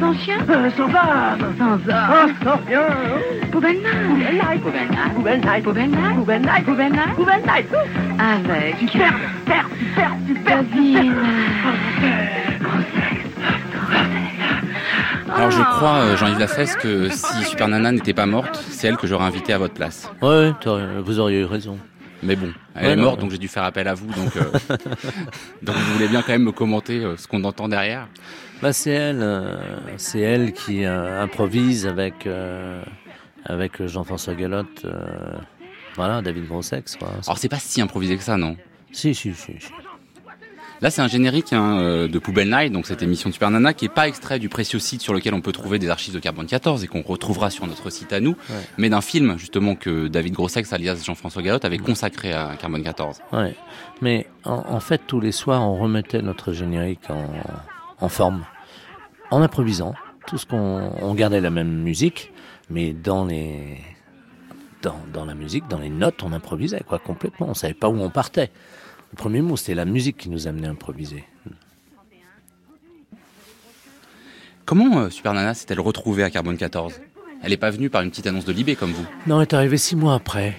Sans chien Euh, Sans femme. Sans Ah, homme sans rien. Poubelle night Poubelle Night Poubelle Night Poubelle night Poubelle Night Poubelle night Poubelle Night Avec Super, super, super, super, David. Alors je crois euh, Jean-Yves Lafesse que si Super Nana n'était pas morte c'est elle que j'aurais invitée à votre place. Ouais, vous auriez eu raison. Mais bon, elle Ouais, est morte donc j'ai dû faire appel à vous donc euh, donc vous voulez bien quand même me commenter euh, ce qu'on entend derrière. Bah, c'est elle, euh, c'est elle qui improvise avec avec Jean-François Galotte. voilà, David Grossex. Quoi. Alors c'est pas si improvisé que ça non? Si, si, si. si. Là, c'est un générique hein, euh, de Poubelle Night, donc cette émission de Super Nana, qui est pas extrait du précieux site sur lequel on peut trouver des archives de Carbone 14 et qu'on retrouvera sur notre site à nous, Ouais. mais d'un film justement que David Grossex, alias Jean-François Gallotte, avait consacré à Carbone 14. Ouais. Mais en, en fait, tous les soirs, on remettait notre générique en, en forme, en improvisant. Tout ce qu'on on gardait la même musique, mais dans les dans, dans la musique, dans les notes, on improvisait quoi complètement. On savait pas où on partait. Le premier mot, c'était la musique qui nous amenait à improviser. Comment euh, Super Nana s'est-elle retrouvée à Carbone 14 Elle est pas venue par une petite annonce de Libé comme vous? Non, elle est arrivée six mois après.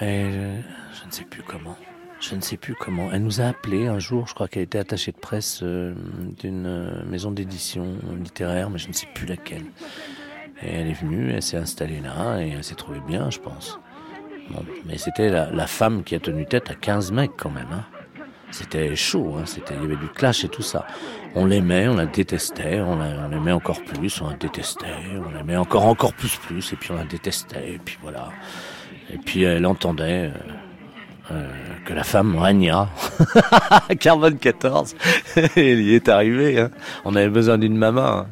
Et je, je ne sais plus comment. Je ne sais plus comment. Elle nous a appelés un jour. Je crois qu'elle était attachée de presse euh, d'une euh, maison d'édition littéraire, mais je ne sais plus laquelle. Et elle est venue, elle s'est installée là et elle s'est trouvée bien, je pense. Bon, mais c'était la, la femme qui a tenu tête à 15 mecs quand même. Hein. C'était chaud, hein, c'était, il y avait du clash et tout ça. On l'aimait, on la détestait, on, la, on l'aimait encore plus, on la détestait, on l'aimait encore encore plus plus, et puis on la détestait, et puis voilà. Et puis elle entendait euh, euh, que la femme régna. Carbone 14, il y est arrivé. Hein. On avait besoin d'une maman. Hein,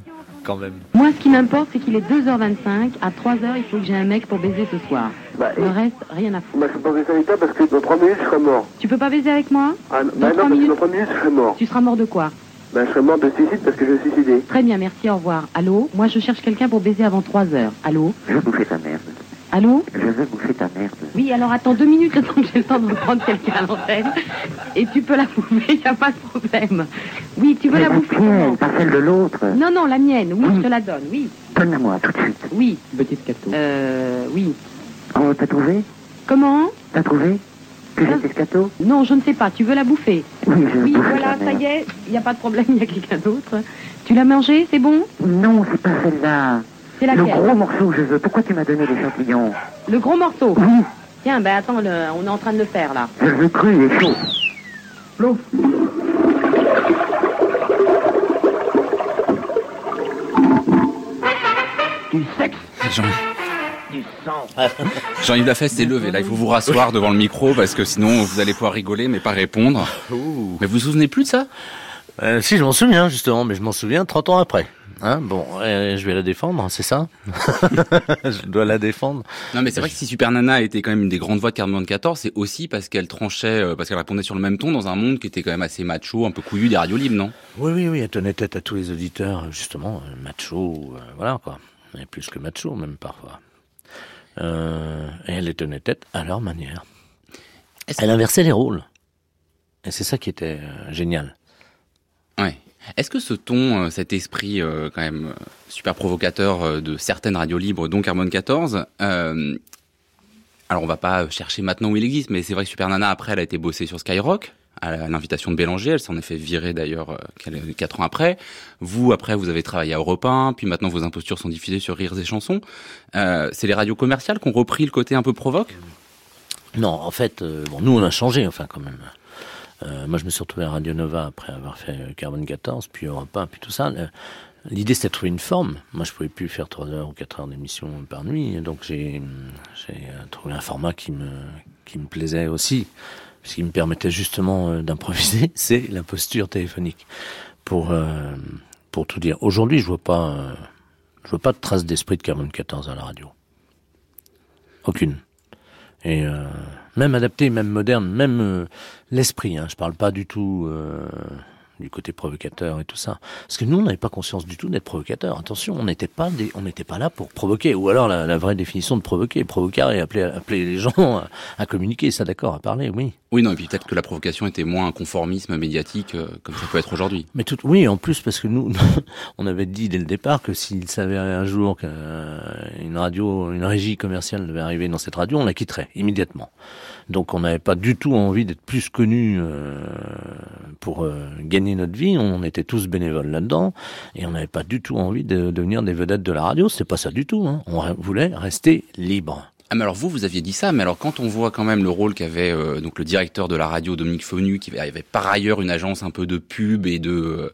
quand même. Moi, ce qui m'importe, c'est qu'il est 2h25. À 3h, il faut que j'ai un mec pour baiser ce soir. Bah, Le reste, rien à foutre. Bah, je peux pas baiser avec toi parce que dans 3 minutes, je serai mort. Tu peux pas baiser avec moi Ah, Dans bah non, trois parce que minutes dans 3 minutes, je serai mort. Tu seras mort de quoi Bah, je serai mort de suicide parce que je suis suicidé. Très bien, merci, au revoir. Allô Moi, je cherche quelqu'un pour baiser avant 3h. Allô Je veux bouffer ta merde. Allô Je veux bouffer ta merde. Oui, alors attends deux minutes, le temps que j'ai le temps de prendre quelqu'un à l'antenne. Et tu peux la bouffer, y a pas de problème. Oui, tu veux la bouffer comment pas celle de l'autre. Non, non, la mienne, oui, je te la donne, oui. Donne-la moi tout de suite. Oui. Petite cadeau. Euh, oui. Oh, t'as trouvé? Comment? T'as trouvé? Que j'ai scato Non, je ne sais pas, tu veux la bouffer? Oui, je veux Oui, bouffer voilà, ta ça y est, il n'y a pas de problème, il y a quelqu'un d'autre. Tu l'as mangé, c'est bon? Non, c'est pas celle-là. C'est Le gros morceau je veux. Pourquoi tu m'as donné l'échantillon Le gros morceau Oui. Tiens, ben attends, le- on est en train de le faire là. Je le veux cru, il est chaud. L'eau. Du sexe. Jean... Du sang. Jean-Yves Lafesse est levé. Là, il faut vous rasseoir devant le micro parce que sinon vous allez pouvoir rigoler mais pas répondre. Mais vous vous souvenez plus de ça? Euh, si, je m'en souviens justement, mais je m'en souviens 30 ans après. Hein, bon, euh, je vais la défendre, c'est ça Je dois la défendre. Non, mais c'est vrai que si Super Nana était quand même une des grandes voix de Carbone 14, c'est aussi parce qu'elle tranchait, euh, parce qu'elle répondait sur le même ton dans un monde qui était quand même assez macho, un peu couillu des radios libres, non? Oui, oui, oui, elle tenait tête à tous les auditeurs, justement, euh, macho, euh, voilà quoi. Et plus que macho, même parfois. Euh, et elle les tenait tête à leur manière. Elle inversait les rôles. Et c'est ça qui était génial. Ouais. Est-ce que ce ton, euh, cet esprit euh, quand même euh, super provocateur de certaines radios libres, dont Carbone 14, euh, alors on va pas chercher maintenant où il existe, mais c'est vrai que Super Nana après elle a été bossée sur Skyrock à l'invitation de Bélanger, elle s'en est fait virer d'ailleurs quatre ans après. Vous après vous avez travaillé à Europe 1, puis maintenant vos impostures sont diffusées sur Rires et Chansons. Euh, c'est les radios commerciales qui ont repris le côté un peu provoque? Non, en fait, bon, nous on a changé, enfin quand même. Euh, moi, je me suis retrouvé à Radio Nova après avoir fait euh, Carbone 14, puis Europe 1, puis tout ça. Euh, L'idée, c'était de trouver une forme. Moi, je pouvais plus faire 3 heures ou 4 heures d'émission par nuit, donc j'ai trouvé un format qui me plaisait aussi, ce qui me permettait justement d'improviser, c'est la posture téléphonique. Pour pour tout dire. Aujourd'hui, je vois euh, vois pas de trace d'esprit de Carbone 14 à la radio. Aucune. Et même adapté, même moderne, même euh, l'esprit. Hein, je parle pas du tout euh, du côté provocateur et tout ça. Parce que nous, on n'avait pas conscience du tout d'être provocateur. Attention, on n'était pas des, on n'était pas là pour provoquer. Ou alors la, la vraie définition de provoquer, provoquer et appeler, appeler les gens à, à communiquer, ça d'accord, à parler, oui. Oui, non, et puis peut-être que la provocation était moins un conformisme médiatique euh, comme ça peut être aujourd'hui. Mais tout, oui, en plus parce que nous, on avait dit dès le départ que s'il s'avérait un jour qu'une radio, une régie commerciale devait arriver dans cette radio, on la quitterait immédiatement. Donc on n'avait pas du tout envie d'être plus connus euh, pour euh, gagner notre vie. On était tous bénévoles là-dedans et on n'avait pas du tout envie de devenir des vedettes de la radio. C'était pas ça du tout. Hein. On voulait rester libre. Ah mais alors vous, vous aviez dit ça, mais alors quand on voit quand même le rôle qu'avait euh, donc le directeur de la radio Dominique Fonu, qui avait par ailleurs une agence un peu de pub et de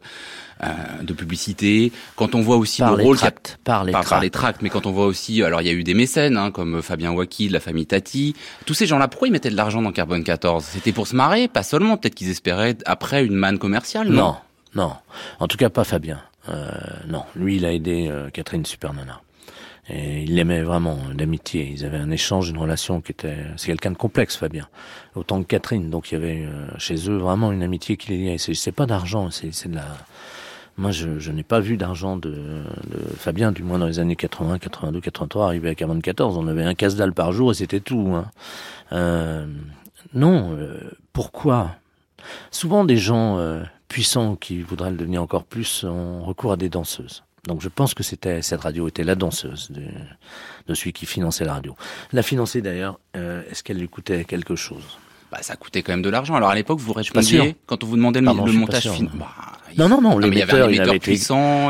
de publicité, quand on voit aussi Par le les rôle tracts, par les par, tracts. les tracts, mais quand on voit aussi, alors il y a eu des mécènes hein, comme Fabien Waki, de la famille Tati, tous ces gens-là, pourquoi ils mettaient de l'argent dans Carbone 14 C'était pour se marrer, pas seulement, peut-être qu'ils espéraient après une manne commerciale, non, Non, non. En tout cas, pas Fabien. Euh, non, lui, il a aidé euh, Catherine Supernana. Et il l'aimait vraiment, euh, d'amitié. Ils avaient un échange, une relation qui était... C'est quelqu'un de complexe, Fabien. Autant que Catherine. Donc il y avait euh, chez eux vraiment une amitié qui les liait. C'est, c'est pas d'argent, c'est de la... Moi, je, je n'ai pas vu d'argent de, de Fabien, du moins dans les années 80, 82, 83, arrivé à 44. On avait un casse-dalle par jour et c'était tout. Hein. Euh, non, euh, pourquoi? Souvent, des gens euh, puissants qui voudraient le devenir encore plus ont recours à des danseuses. Donc je pense que c'était cette radio était la danseuse de, de celui qui finançait la radio. La financer d'ailleurs, est-ce qu'elle lui coûtait quelque chose? Bah, ça coûtait quand même de l'argent. Alors à l'époque, vous répondiez quand on vous demandait le, Pardon, le montage fin. Bah, Non, non, non, un l'émetteur, il avait été...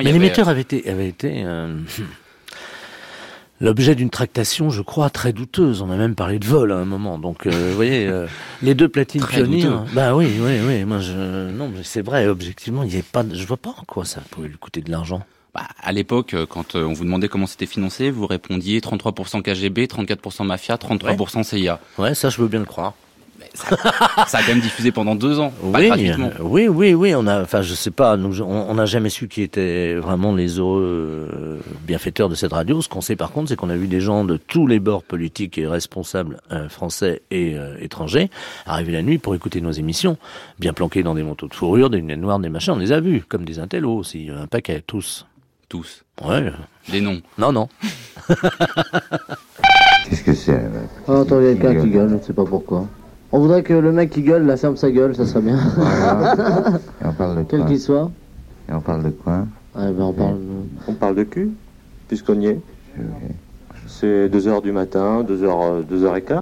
Mais l'émetteur avait été... Avait été euh, l'objet d'une tractation, je crois, très douteuse. On a même parlé de vol à un moment. Donc, euh, vous voyez, euh, les deux platines pionnières. Bah oui, oui, oui. Moi, je, non, mais c'est vrai. Objectivement, il y a pas, je vois pas en quoi ça pouvait lui coûter de l'argent. Bah, à l'époque, quand on vous demandait comment c'était financé, vous répondiez 33% KGB, 34% Mafia, 33% CIA. Ouais, ça, je veux bien le croire. Ça a quand même diffusé pendant deux ans, Oui, oui, oui, oui. On a, enfin, je sais pas. Nous, on n'a jamais su qui étaient vraiment les heureux euh, bienfaiteurs de cette radio. Ce qu'on sait par contre, c'est qu'on a vu des gens de tous les bords politiques et responsables euh, français et euh, étrangers arriver la nuit pour écouter nos émissions, bien planqués dans des manteaux de fourrure, des lunettes noires, des machins. On les a vus, comme des intellos aussi, un paquet, tous. Tous. Ouais. Des noms. Non, non. Qu'est-ce que c'est, Ah, attends, il y a quelqu'un qui gueule, je ne sais pas pourquoi. On voudrait que le mec qui gueule, la ferme sa gueule, ça serait bien. Et on parle de Quel qu'il soit. Et on parle de quoi Ouais, ben on parle. On parle de cul, puisqu'on y est. C'est 2h du matin, 2h, 2h15.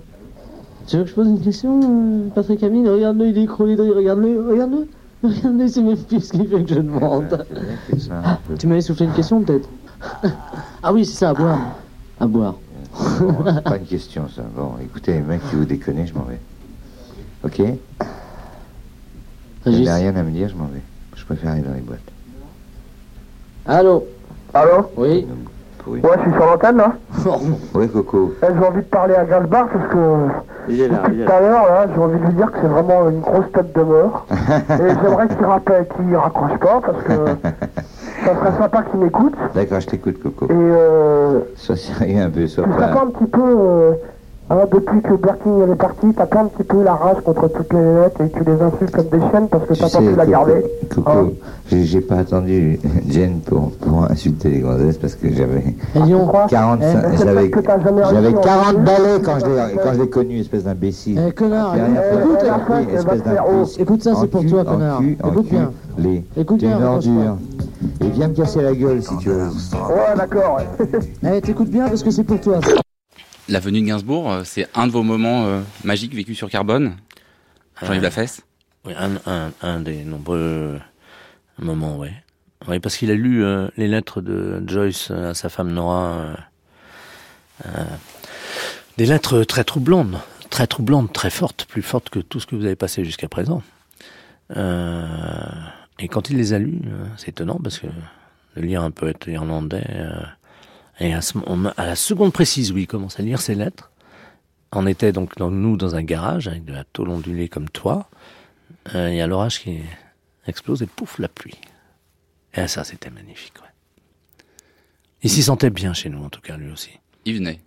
Tu veux que je pose une question, euh, Patrick Amine Regarde-le, il est écroulé de rire, regarde-le, regarde-le. Regarde-le, c'est même plus ce qui fait que je demande. Tu m'avais soufflé une question, peut-être Ah oui, c'est ça, à boire. À boire. Bon, c'est pas une question, ça. Bon, écoutez, mec, si vous déconnez, je m'en vais. Ok Régis. rien à me dire, je m'en vais. Je préfère aller dans les boîtes. Allô Allô Oui Oui. Ouais, je suis sur l'antenne là. Oui, Coco. Eh, J'ai envie de parler à Gasbar parce que Il est là, il est tout à l'heure là, j'ai envie de lui dire que c'est vraiment une grosse tête de mort. Et j'aimerais qu'il rappelle qu'il raccroche pas parce que ça serait sympa qu'il m'écoute. D'accord, je t'écoute, Coco. Et euh, Sois sérieux un peu, sois pas pas... un petit peu, euh, hein, depuis que Berking est parti, t'as pas un petit peu la rage contre toutes les lettres et tu les insultes comme des chiennes parce que Tu t'as pas pu la garder. Coco, Hein j'ai j'ai pas attendu Jen pour, pour insulter les gonzesses parce que j'avais Eh, tu crois 45, Eh, j'avais parce que t'as jamais j'avais réussi en 40 plus. balais quand je l'ai quand je l'ai connu, espèce d'imbécile. Eh, connard, écoute, ça, c'est pour toi, connard. Écoute bien. Écoute bien, une raccroche ordure. Et viens me casser la gueule si tu veux. Ouais, d'accord. Eh, t'écoutes bien parce que c'est pour toi. La venue de Gainsbourg, euh, c'est un de vos moments euh, magiques vécus sur Carbone? Jean-Yves Euh, Lafesse? Oui, un, un, un des nombreux moments, oui. Oui, parce qu'il a lu euh, les lettres de Joyce à sa femme Nora. euh, des lettres très troublantes, très troublantes, très fortes, plus fortes que tout ce que vous avez passé jusqu'à présent. Et quand il les a lues, c'est étonnant parce que de lire un poète irlandais, et à, ce moment- à la seconde précise où il commence à lire ses lettres, on était donc dans, nous dans un garage avec de la tôle ondulée comme toi. Euh, Il y a l'orage qui explose et pouf, la pluie. Et ça, c'était magnifique. Ouais. Il s'y sentait bien chez nous, en tout cas, lui aussi. Il venait.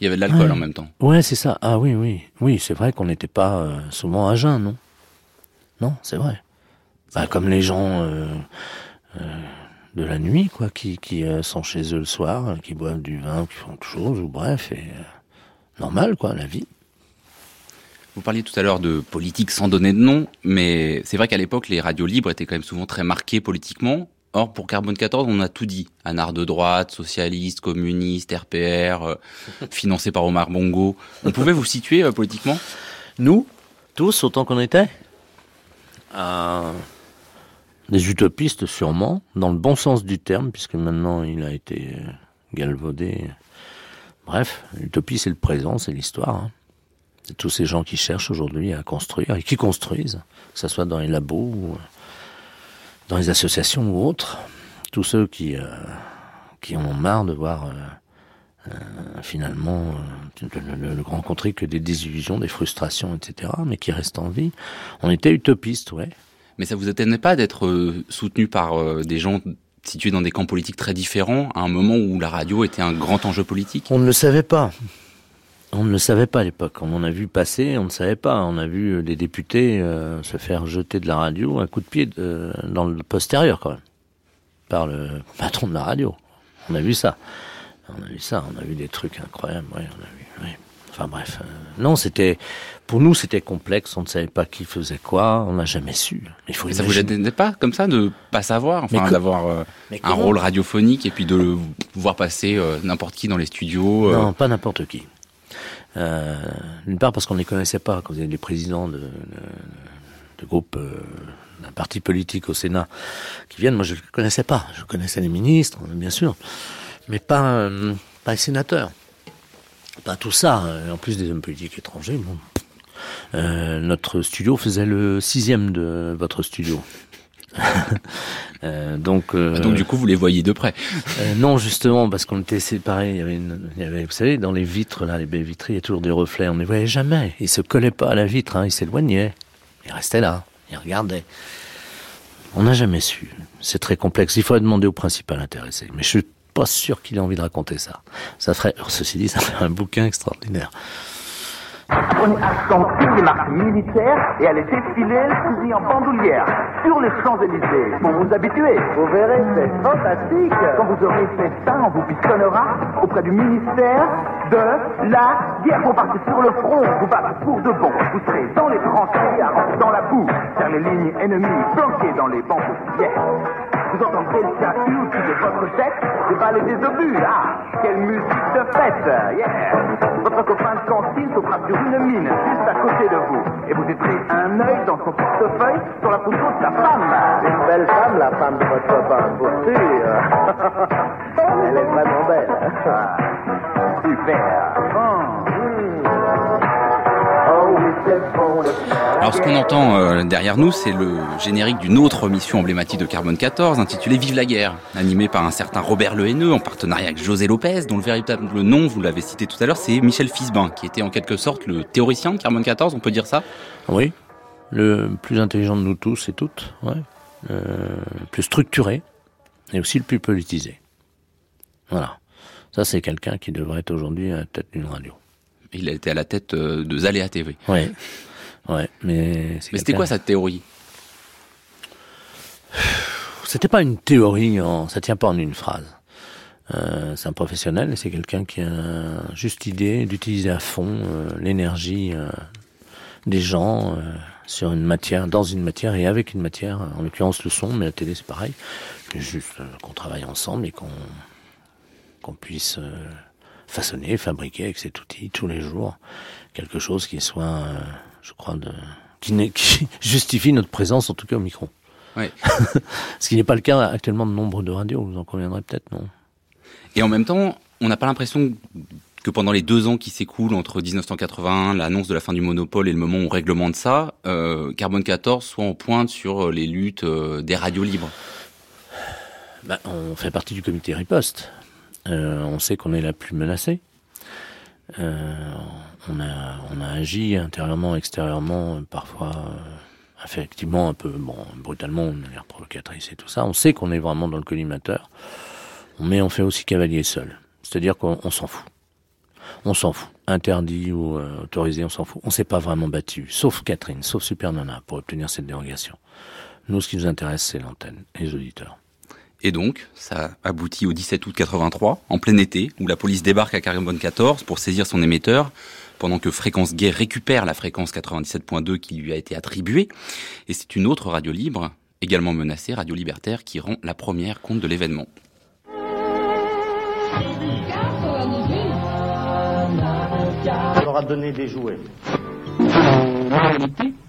Il y avait de l'alcool Ouais. en même temps. Ouais, c'est ça. Ah oui, oui. Oui, c'est vrai qu'on n'était pas euh, souvent à jeun, non? Non, c'est vrai. Bah, comme les gens euh, euh, de la nuit, quoi, qui, qui euh, sont chez eux le soir, euh, qui boivent du vin, qui font autre chose, ou bref, et euh, normal, quoi, la vie. Vous parliez tout à l'heure de politique sans donner de nom, mais c'est vrai qu'à l'époque, les radios libres étaient quand même souvent très marquées politiquement. Or, pour Carbone 14, on a tout dit. Un art de droite, socialiste, communiste, RPR, euh, financé par Omar Bongo. On pouvait vous situer euh, politiquement? Nous, tous, autant qu'on était? Euh, Des utopistes, sûrement, dans le bon sens du terme, puisque maintenant il a été euh, galvaudé. Bref, l'utopie, c'est le présent, c'est l'histoire. hein. C'est tous ces gens qui cherchent aujourd'hui à construire et qui construisent, que ce soit dans les labos euh, dans les associations ou autres. Tous ceux qui, euh, ont marre de voir finalement le, le rencontrer que des désillusions, des frustrations, etc., mais qui restent en vie. On était utopistes, ouais. Mais ça vous étonnait pas d'être euh, soutenu par euh, des gens situés dans des camps politiques très différents à un moment où la radio était un grand enjeu politique? On ne le savait pas. On ne le savait pas à l'époque. On en a vu passer, on ne savait pas. On a vu euh, des députés euh, se faire jeter de la radio un coup de pied de- dans le postérieur quand même, par le patron de la radio. On a vu ça. On a vu ça. On a vu des trucs incroyables. Ouais, on a vu. ouais. Enfin bref, euh, non, c'était pour nous c'était complexe. On ne savait pas qui faisait quoi. On n'a jamais su. Il faut Mais ça vous gênait pas comme ça de pas savoir, enfin d'avoir euh, un rôle radiophonique et puis de le voir passer euh, n'importe qui dans les studios euh, Non, pas n'importe qui. D'une part parce qu'on ne les connaissait pas, quand vous avez des présidents de, de, de groupes d'un parti politique au Sénat qui viennent, moi je ne les connaissais pas. Je connaissais les ministres, bien sûr, mais pas, pas les sénateurs, pas tout ça. En plus des hommes politiques étrangers, bon. Euh, notre studio faisait le sixième de votre studio. euh, donc, euh, ah, donc du coup, vous les voyez de près euh, Non, justement, parce qu'on était séparés. Il y, avait une, il y avait, vous savez, dans les vitres, là, les baies vitrées, il y a toujours des reflets. On ne les voyait jamais. Ils se collaient pas à la vitre. Hein, ils s'éloignaient. Ils restaient là. Ils regardaient. On n'a jamais su. C'est très complexe. Il faudrait demander au principal intéressé. Mais je suis pas sûr qu'il ait envie de raconter ça. Ça ferait, ceci dit, ça ferait un bouquin extraordinaire. Prenez sur les marques militaires et allez défiler le fusil en bandoulière sur les Champs-Élysées pour vous habituer. Vous verrez, c'est fantastique. Quand vous aurez fait ça, on vous pistonnera auprès du ministère de la guerre pour partir sur le front, vous battre pour de bon. Vous serez dans les tranchées, dans la boue, vers les lignes ennemies, planquées dans les bancs de vous entendrez le cas au-dessus de votre tête, et des obus. Ah, quelle musique de fête, yeah. Votre copain de cantine sautera sur une mine, juste à côté de vous. Et vous jetterez un œil dans son portefeuille sur la photo de sa femme. Une belle femme, la femme de votre copain, pour sûr. Elle est vraiment belle. Super. Alors ce qu'on entend euh, derrière nous, c'est le générique d'une autre mission emblématique de Carbone 14, intitulée Vive la guerre, animée par un certain Robert Le Haineux en partenariat avec José Lopez, dont le véritable nom, vous l'avez cité tout à l'heure, c'est Michel Fisbin, qui était en quelque sorte le théoricien de Carbone 14, on peut dire ça? Oui, le plus intelligent de nous tous et toutes, ouais. le plus structuré, et aussi le plus politisé. Voilà. Ça, c'est quelqu'un qui devrait être aujourd'hui à la tête d'une radio. Il a été à la tête euh, de Zaléa TV. Ouais. Ouais, mais. Mais c'était quoi sa théorie? C'était pas une théorie, en, ça tient pas en une phrase. Euh, c'est un professionnel et c'est quelqu'un qui a juste idée d'utiliser à fond euh, l'énergie euh, des gens sur une matière, dans une matière et avec une matière, en l'occurrence le son, mais la télé c'est pareil. Juste qu'on travaille ensemble et qu'on qu'on puisse façonner, fabriquer avec cet outil tous les jours quelque chose qui soit je crois, de, qui, qui justifie notre présence, en tout cas au micro. Oui. Ce qui n'est pas le cas actuellement de nombre de radios, vous en conviendrez peut-être, non? Et en même temps, on n'a pas l'impression que pendant les deux ans qui s'écoulent entre 1981, l'annonce de la fin du monopole et le moment où on réglemente ça, euh, Carbone 14 soit en pointe sur euh, les luttes euh, des radios libres ben, On fait partie du comité riposte. Euh, on sait qu'on est la plus menacée. Euh, on a, on a agi intérieurement, extérieurement, parfois, euh, effectivement, un peu, bon, brutalement, de manière provocatrice et tout ça. On sait qu'on est vraiment dans le collimateur, mais on fait aussi cavalier seul. C'est-à-dire qu'on s'en fout. On s'en fout. Interdit ou euh, autorisé, on s'en fout. On s'est pas vraiment battu, sauf Catherine, sauf Super Nana, pour obtenir cette dérogation. Nous, ce qui nous intéresse, c'est l'antenne et les auditeurs. Et donc, ça aboutit au 17 août 83, en plein été, où la police débarque à Carbone 14 pour saisir son émetteur, pendant que Fréquence Gay récupère la fréquence 97.2 qui lui a été attribuée. Et c'est une autre radio libre, également menacée, Radio Libertaire, qui rend la première compte de l'événement.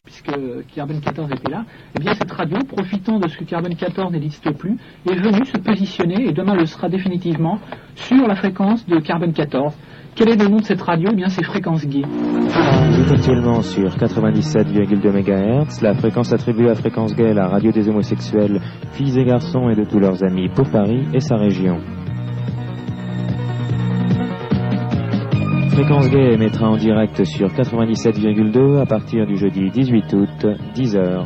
Puisque Carbone 14 était là, eh bien cette radio, profitant de ce que Carbone 14 n'existe plus, est venue se positionner, et demain le sera définitivement, sur la fréquence de Carbone 14. Quel est le nom de cette radio? Eh bien c'est Fréquence Gay. Vous actuellement sur 97,2 MHz, la fréquence attribuée à Fréquence Gay, la radio des homosexuels, filles et garçons et de tous leurs amis pour Paris et sa région. Fréquence Gay émettra en direct sur 97,2 à partir du jeudi 18 août, 10h.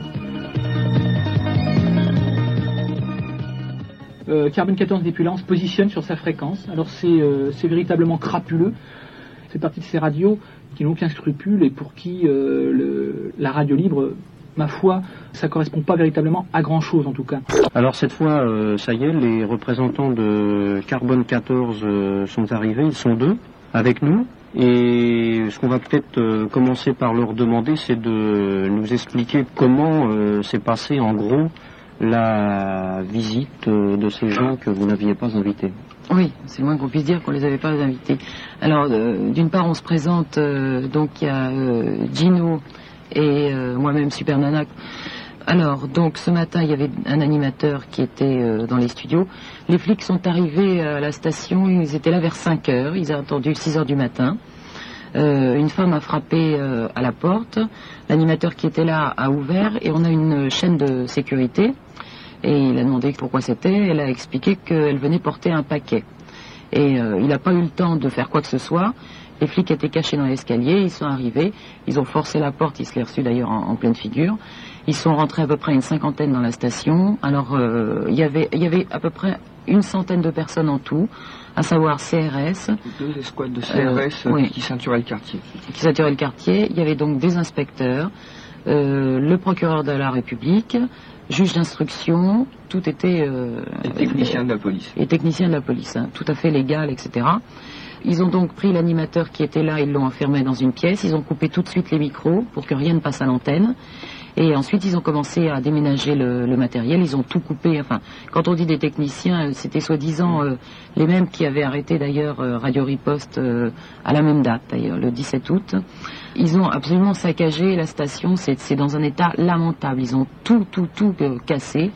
Euh, Carbone 14 Dépulance se positionne sur sa fréquence. Alors euh, c'est véritablement crapuleux. C'est partie de ces radios qui n'ont aucun scrupule et pour qui euh, le, la radio libre, ma foi, ça correspond pas véritablement à grand chose en tout cas. Alors cette fois, euh, ça y est, les représentants de Carbone 14 euh, sont arrivés, ils sont deux avec nous. Et ce qu'on va peut-être euh, commencer par leur demander, c'est de nous expliquer comment euh, s'est passée en gros la visite euh, de ces gens que vous n'aviez pas invités. Oui, c'est moins qu'on puisse dire qu'on les avait pas invités. Alors, d'une part, on se présente, donc il y a Gino et moi-même Super Nana. Alors, donc ce matin, il y avait un animateur qui était euh, dans les studios. Les flics sont arrivés à la station, ils étaient là vers 5 heures, ils ont attendu 6 heures du matin. Euh, une femme a frappé euh, à la porte, l'animateur qui était là a ouvert et on a une chaîne de sécurité. Et il a demandé pourquoi c'était, elle a expliqué qu'elle venait porter un paquet. Et il n'a pas eu le temps de faire quoi que ce soit. Les flics étaient cachés dans l'escalier, ils sont arrivés, ils ont forcé la porte, il se l'est reçu d'ailleurs en pleine figure. Ils sont rentrés à peu près une cinquantaine dans la station. Alors, euh, il y avait, il y avait à peu près une centaine de personnes en tout, à savoir CRS. Deux escouades de CRS Euh, euh, oui. qui ceinturaient le quartier. qui saturaient le quartier. Il y avait donc des inspecteurs, euh, le procureur de la République, juge d'instruction, tout était... Euh, Et techniciens de la police. Et techniciens de la police, hein, tout à fait légal, etc. Ils ont donc pris l'animateur qui était là, ils l'ont enfermé dans une pièce, ils ont coupé tout de suite les micros pour que rien ne passe à l'antenne. Et ensuite, ils ont commencé à déménager le, matériel. Ils ont tout coupé. Enfin, quand on dit des techniciens, euh, c'était soi-disant euh, les mêmes qui avaient arrêté d'ailleurs euh, Radio Riposte à la même date, d'ailleurs, le 17 août. Ils ont absolument saccagé la station. C'est dans un état lamentable. Ils ont tout, tout, tout cassé.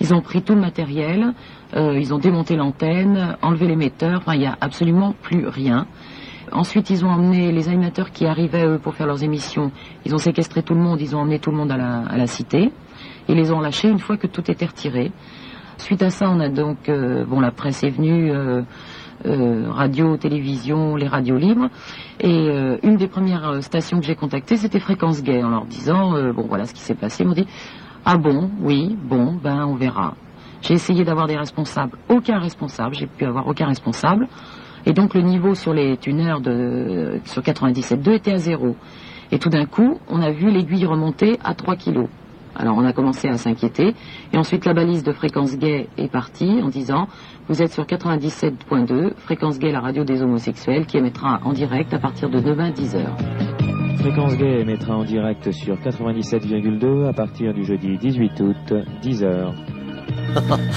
Ils ont pris tout le matériel. ils ont démonté l'antenne, enlevé l'émetteur. Enfin, il n'y a absolument plus rien. Ensuite, ils ont emmené les animateurs qui arrivaient, eux, pour faire leurs émissions. Ils ont séquestré tout le monde, ils ont emmené tout le monde à la, à cité. Et les ont lâchés une fois que tout était retiré. Suite à ça, on a donc... euh, bon, la presse est venue, euh, euh, radio, télévision, les radios libres. Et une des premières stations que j'ai contactées, c'était Fréquence Gay, en leur disant, bon, voilà ce qui s'est passé. Ils m'ont dit, ah bon, oui, bon, ben, on verra. J'ai essayé d'avoir des responsables. Aucun responsable, j'ai pu avoir aucun responsable. Et donc le niveau sur les tuneurs de, sur 97.2 était à zéro. Et tout d'un coup, on a vu l'aiguille remonter à 3 kilos. Alors on a commencé à s'inquiéter. Et ensuite la balise de fréquence gay est partie en disant vous êtes sur 97.2, fréquence gay, la radio des homosexuels, qui émettra en direct à partir de demain 10h. Fréquence Gay émettra en direct sur 97,2 à partir du jeudi 18 août, 10h.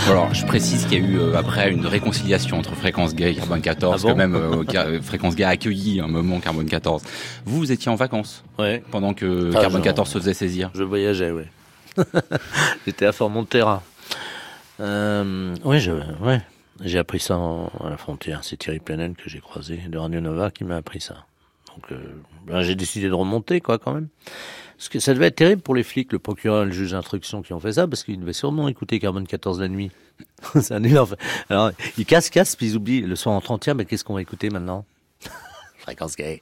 Alors, je précise qu'il y a eu euh, après une réconciliation entre Fréquence Gay et Carbone 14, Ah bon même euh, Car- Fréquence Gay a accueilli un moment Carbone 14. Vous, vous étiez en vacances Ouais. pendant que Ah, Carbone genre, 14 se faisait saisir. Je voyageais, oui. J'étais à Fort-Montterra. Euh, oui, je, ouais. J'ai appris ça en- à la frontière. C'est Thierry Planel que j'ai croisé de Radio Nova qui m'a appris ça. Donc, euh, ben, j'ai décidé de remonter, quoi, quand même. Parce que ça devait être terrible pour les flics, le procureur et le juge d'instruction qui ont fait ça, parce qu'ils devaient sûrement écouter Carbone 14 la nuit. c'est un énorme. Alors, ils cassent, cassent, puis ils oublient. Le soir en 30 mais qu'est-ce qu'on va écouter maintenant Fréquence gay.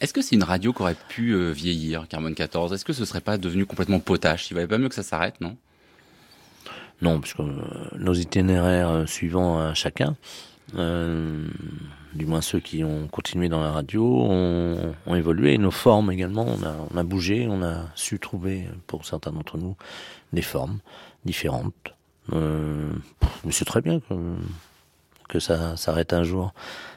Est-ce que c'est une radio qui aurait pu euh, vieillir, Carbone 14 Est-ce que ce serait pas devenu complètement potache? Il valait pas mieux que ça s'arrête, non? Non, parce que euh, nos itinéraires euh, suivants à chacun, euh, du moins ceux qui ont continué dans la radio, ont, ont évolué. Nos formes également, on a, on a bougé, on a su trouver, pour certains d'entre nous, des formes différentes. Euh, mais c'est très bien que, que ça s'arrête un jour.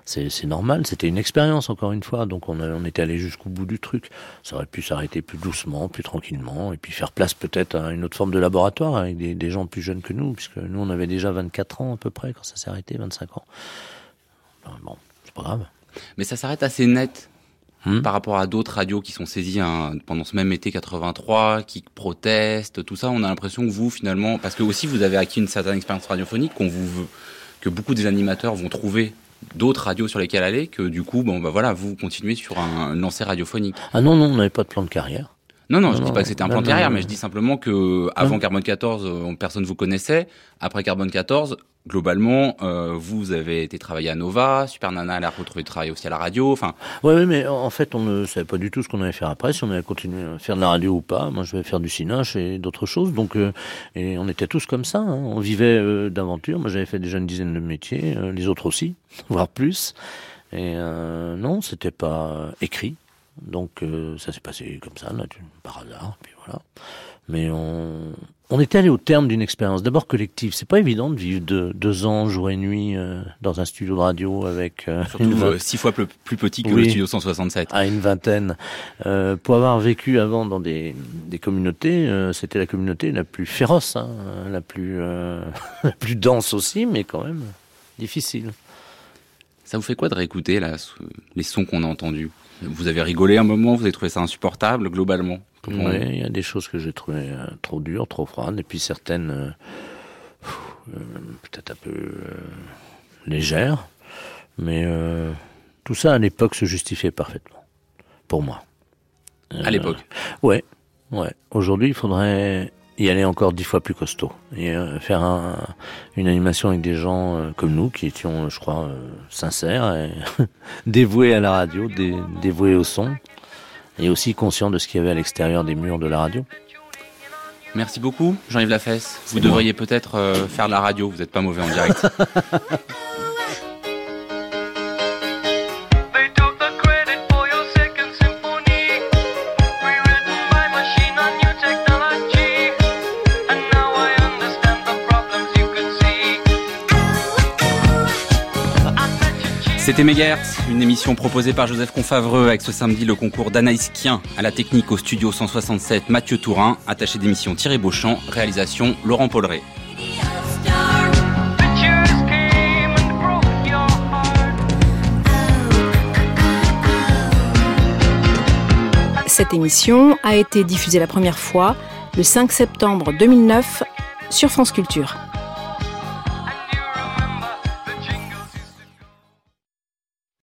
C'est normal, c'était une expérience encore une fois, donc on, a- on était allé jusqu'au bout du truc. Ça aurait pu s'arrêter plus doucement, plus tranquillement, et puis faire place peut-être à une autre forme de laboratoire avec des, des gens plus jeunes que nous, puisque nous on avait déjà 24 ans à peu près quand ça s'est arrêté, 25 ans. Enfin, bon, c'est pas grave. Mais ça s'arrête assez net Hmm? par rapport à d'autres radios qui sont saisies hein, pendant ce même été 83, qui protestent, tout ça. On a l'impression que vous, finalement, parce que aussi vous avez acquis une certaine expérience radiophonique, qu'on vous veut, beaucoup des animateurs vont trouver d'autres radios sur lesquelles aller, que du coup, bon, bah voilà, vous continuez sur un, un lancé radiophonique. Ah non, non, on n'avait pas de plan de carrière. Non, non, je dis non, pas que c'était un plan de carrière, mais je dis simplement que avant. Carbone 14, euh, personne vous connaissait. Après Carbone 14, globalement, euh, vous avez été travailler à Nova, Super Nana elle a retrouvé du travail aussi à la radio. Enfin, Ouais, ouais, mais en fait, on ne savait pas du tout ce qu'on allait faire après, si on allait continuer à faire de la radio ou pas. Moi, je vais faire du cinéma et d'autres choses. Donc, euh, et on était tous comme ça. hein. On vivait euh, d'aventure. Moi, j'avais fait déjà une dizaine de métiers, euh, les autres aussi, voire plus. Et euh, non, c'était pas écrit. Donc, euh, ça s'est passé comme ça, là, par hasard. Puis voilà. Mais on, on était allé au terme d'une expérience d'abord collective. C'est pas évident de vivre deux, deux ans, jour et nuit, euh, dans un studio de radio avec euh, surtout euh, vingt- six fois plus, plus petit que Oui. le Studio 167. à une vingtaine. Euh, pour avoir vécu avant dans des, des communautés, c'était la communauté la plus féroce, hein, la plus la plus dense aussi, mais quand même difficile. Ça vous fait quoi de réécouter là, les sons qu'on a entendus? Vous avez rigolé un moment, vous avez trouvé ça insupportable globalement? Oui, il y a des choses que j'ai trouvées euh, trop dures, trop froides, et puis certaines euh, euh, peut-être un peu légères. Mais tout ça à l'époque se justifiait parfaitement, pour moi. à l'époque? Ouais, ouais. Aujourd'hui, il faudrait y aller encore dix fois plus costaud et faire une animation avec des gens comme nous qui étions, je crois, sincères et dévoués à la radio, dévoués au son et aussi conscient de ce qu'il y avait à l'extérieur des murs de la radio. Merci beaucoup, Jean-Yves Lafesse. Vous devriez peut-être euh, faire de la radio, vous n'êtes pas mauvais en direct. C'était Megahertz, une émission proposée par Joseph Confavreux avec ce samedi le concours d'Anaïs Kien à la technique au studio 167 Mathieu Tourin, attaché d'émission Thierry Beauchamp, réalisation Laurent Polleret. Cette émission a été diffusée la première fois le 5 septembre 2009 sur France Culture.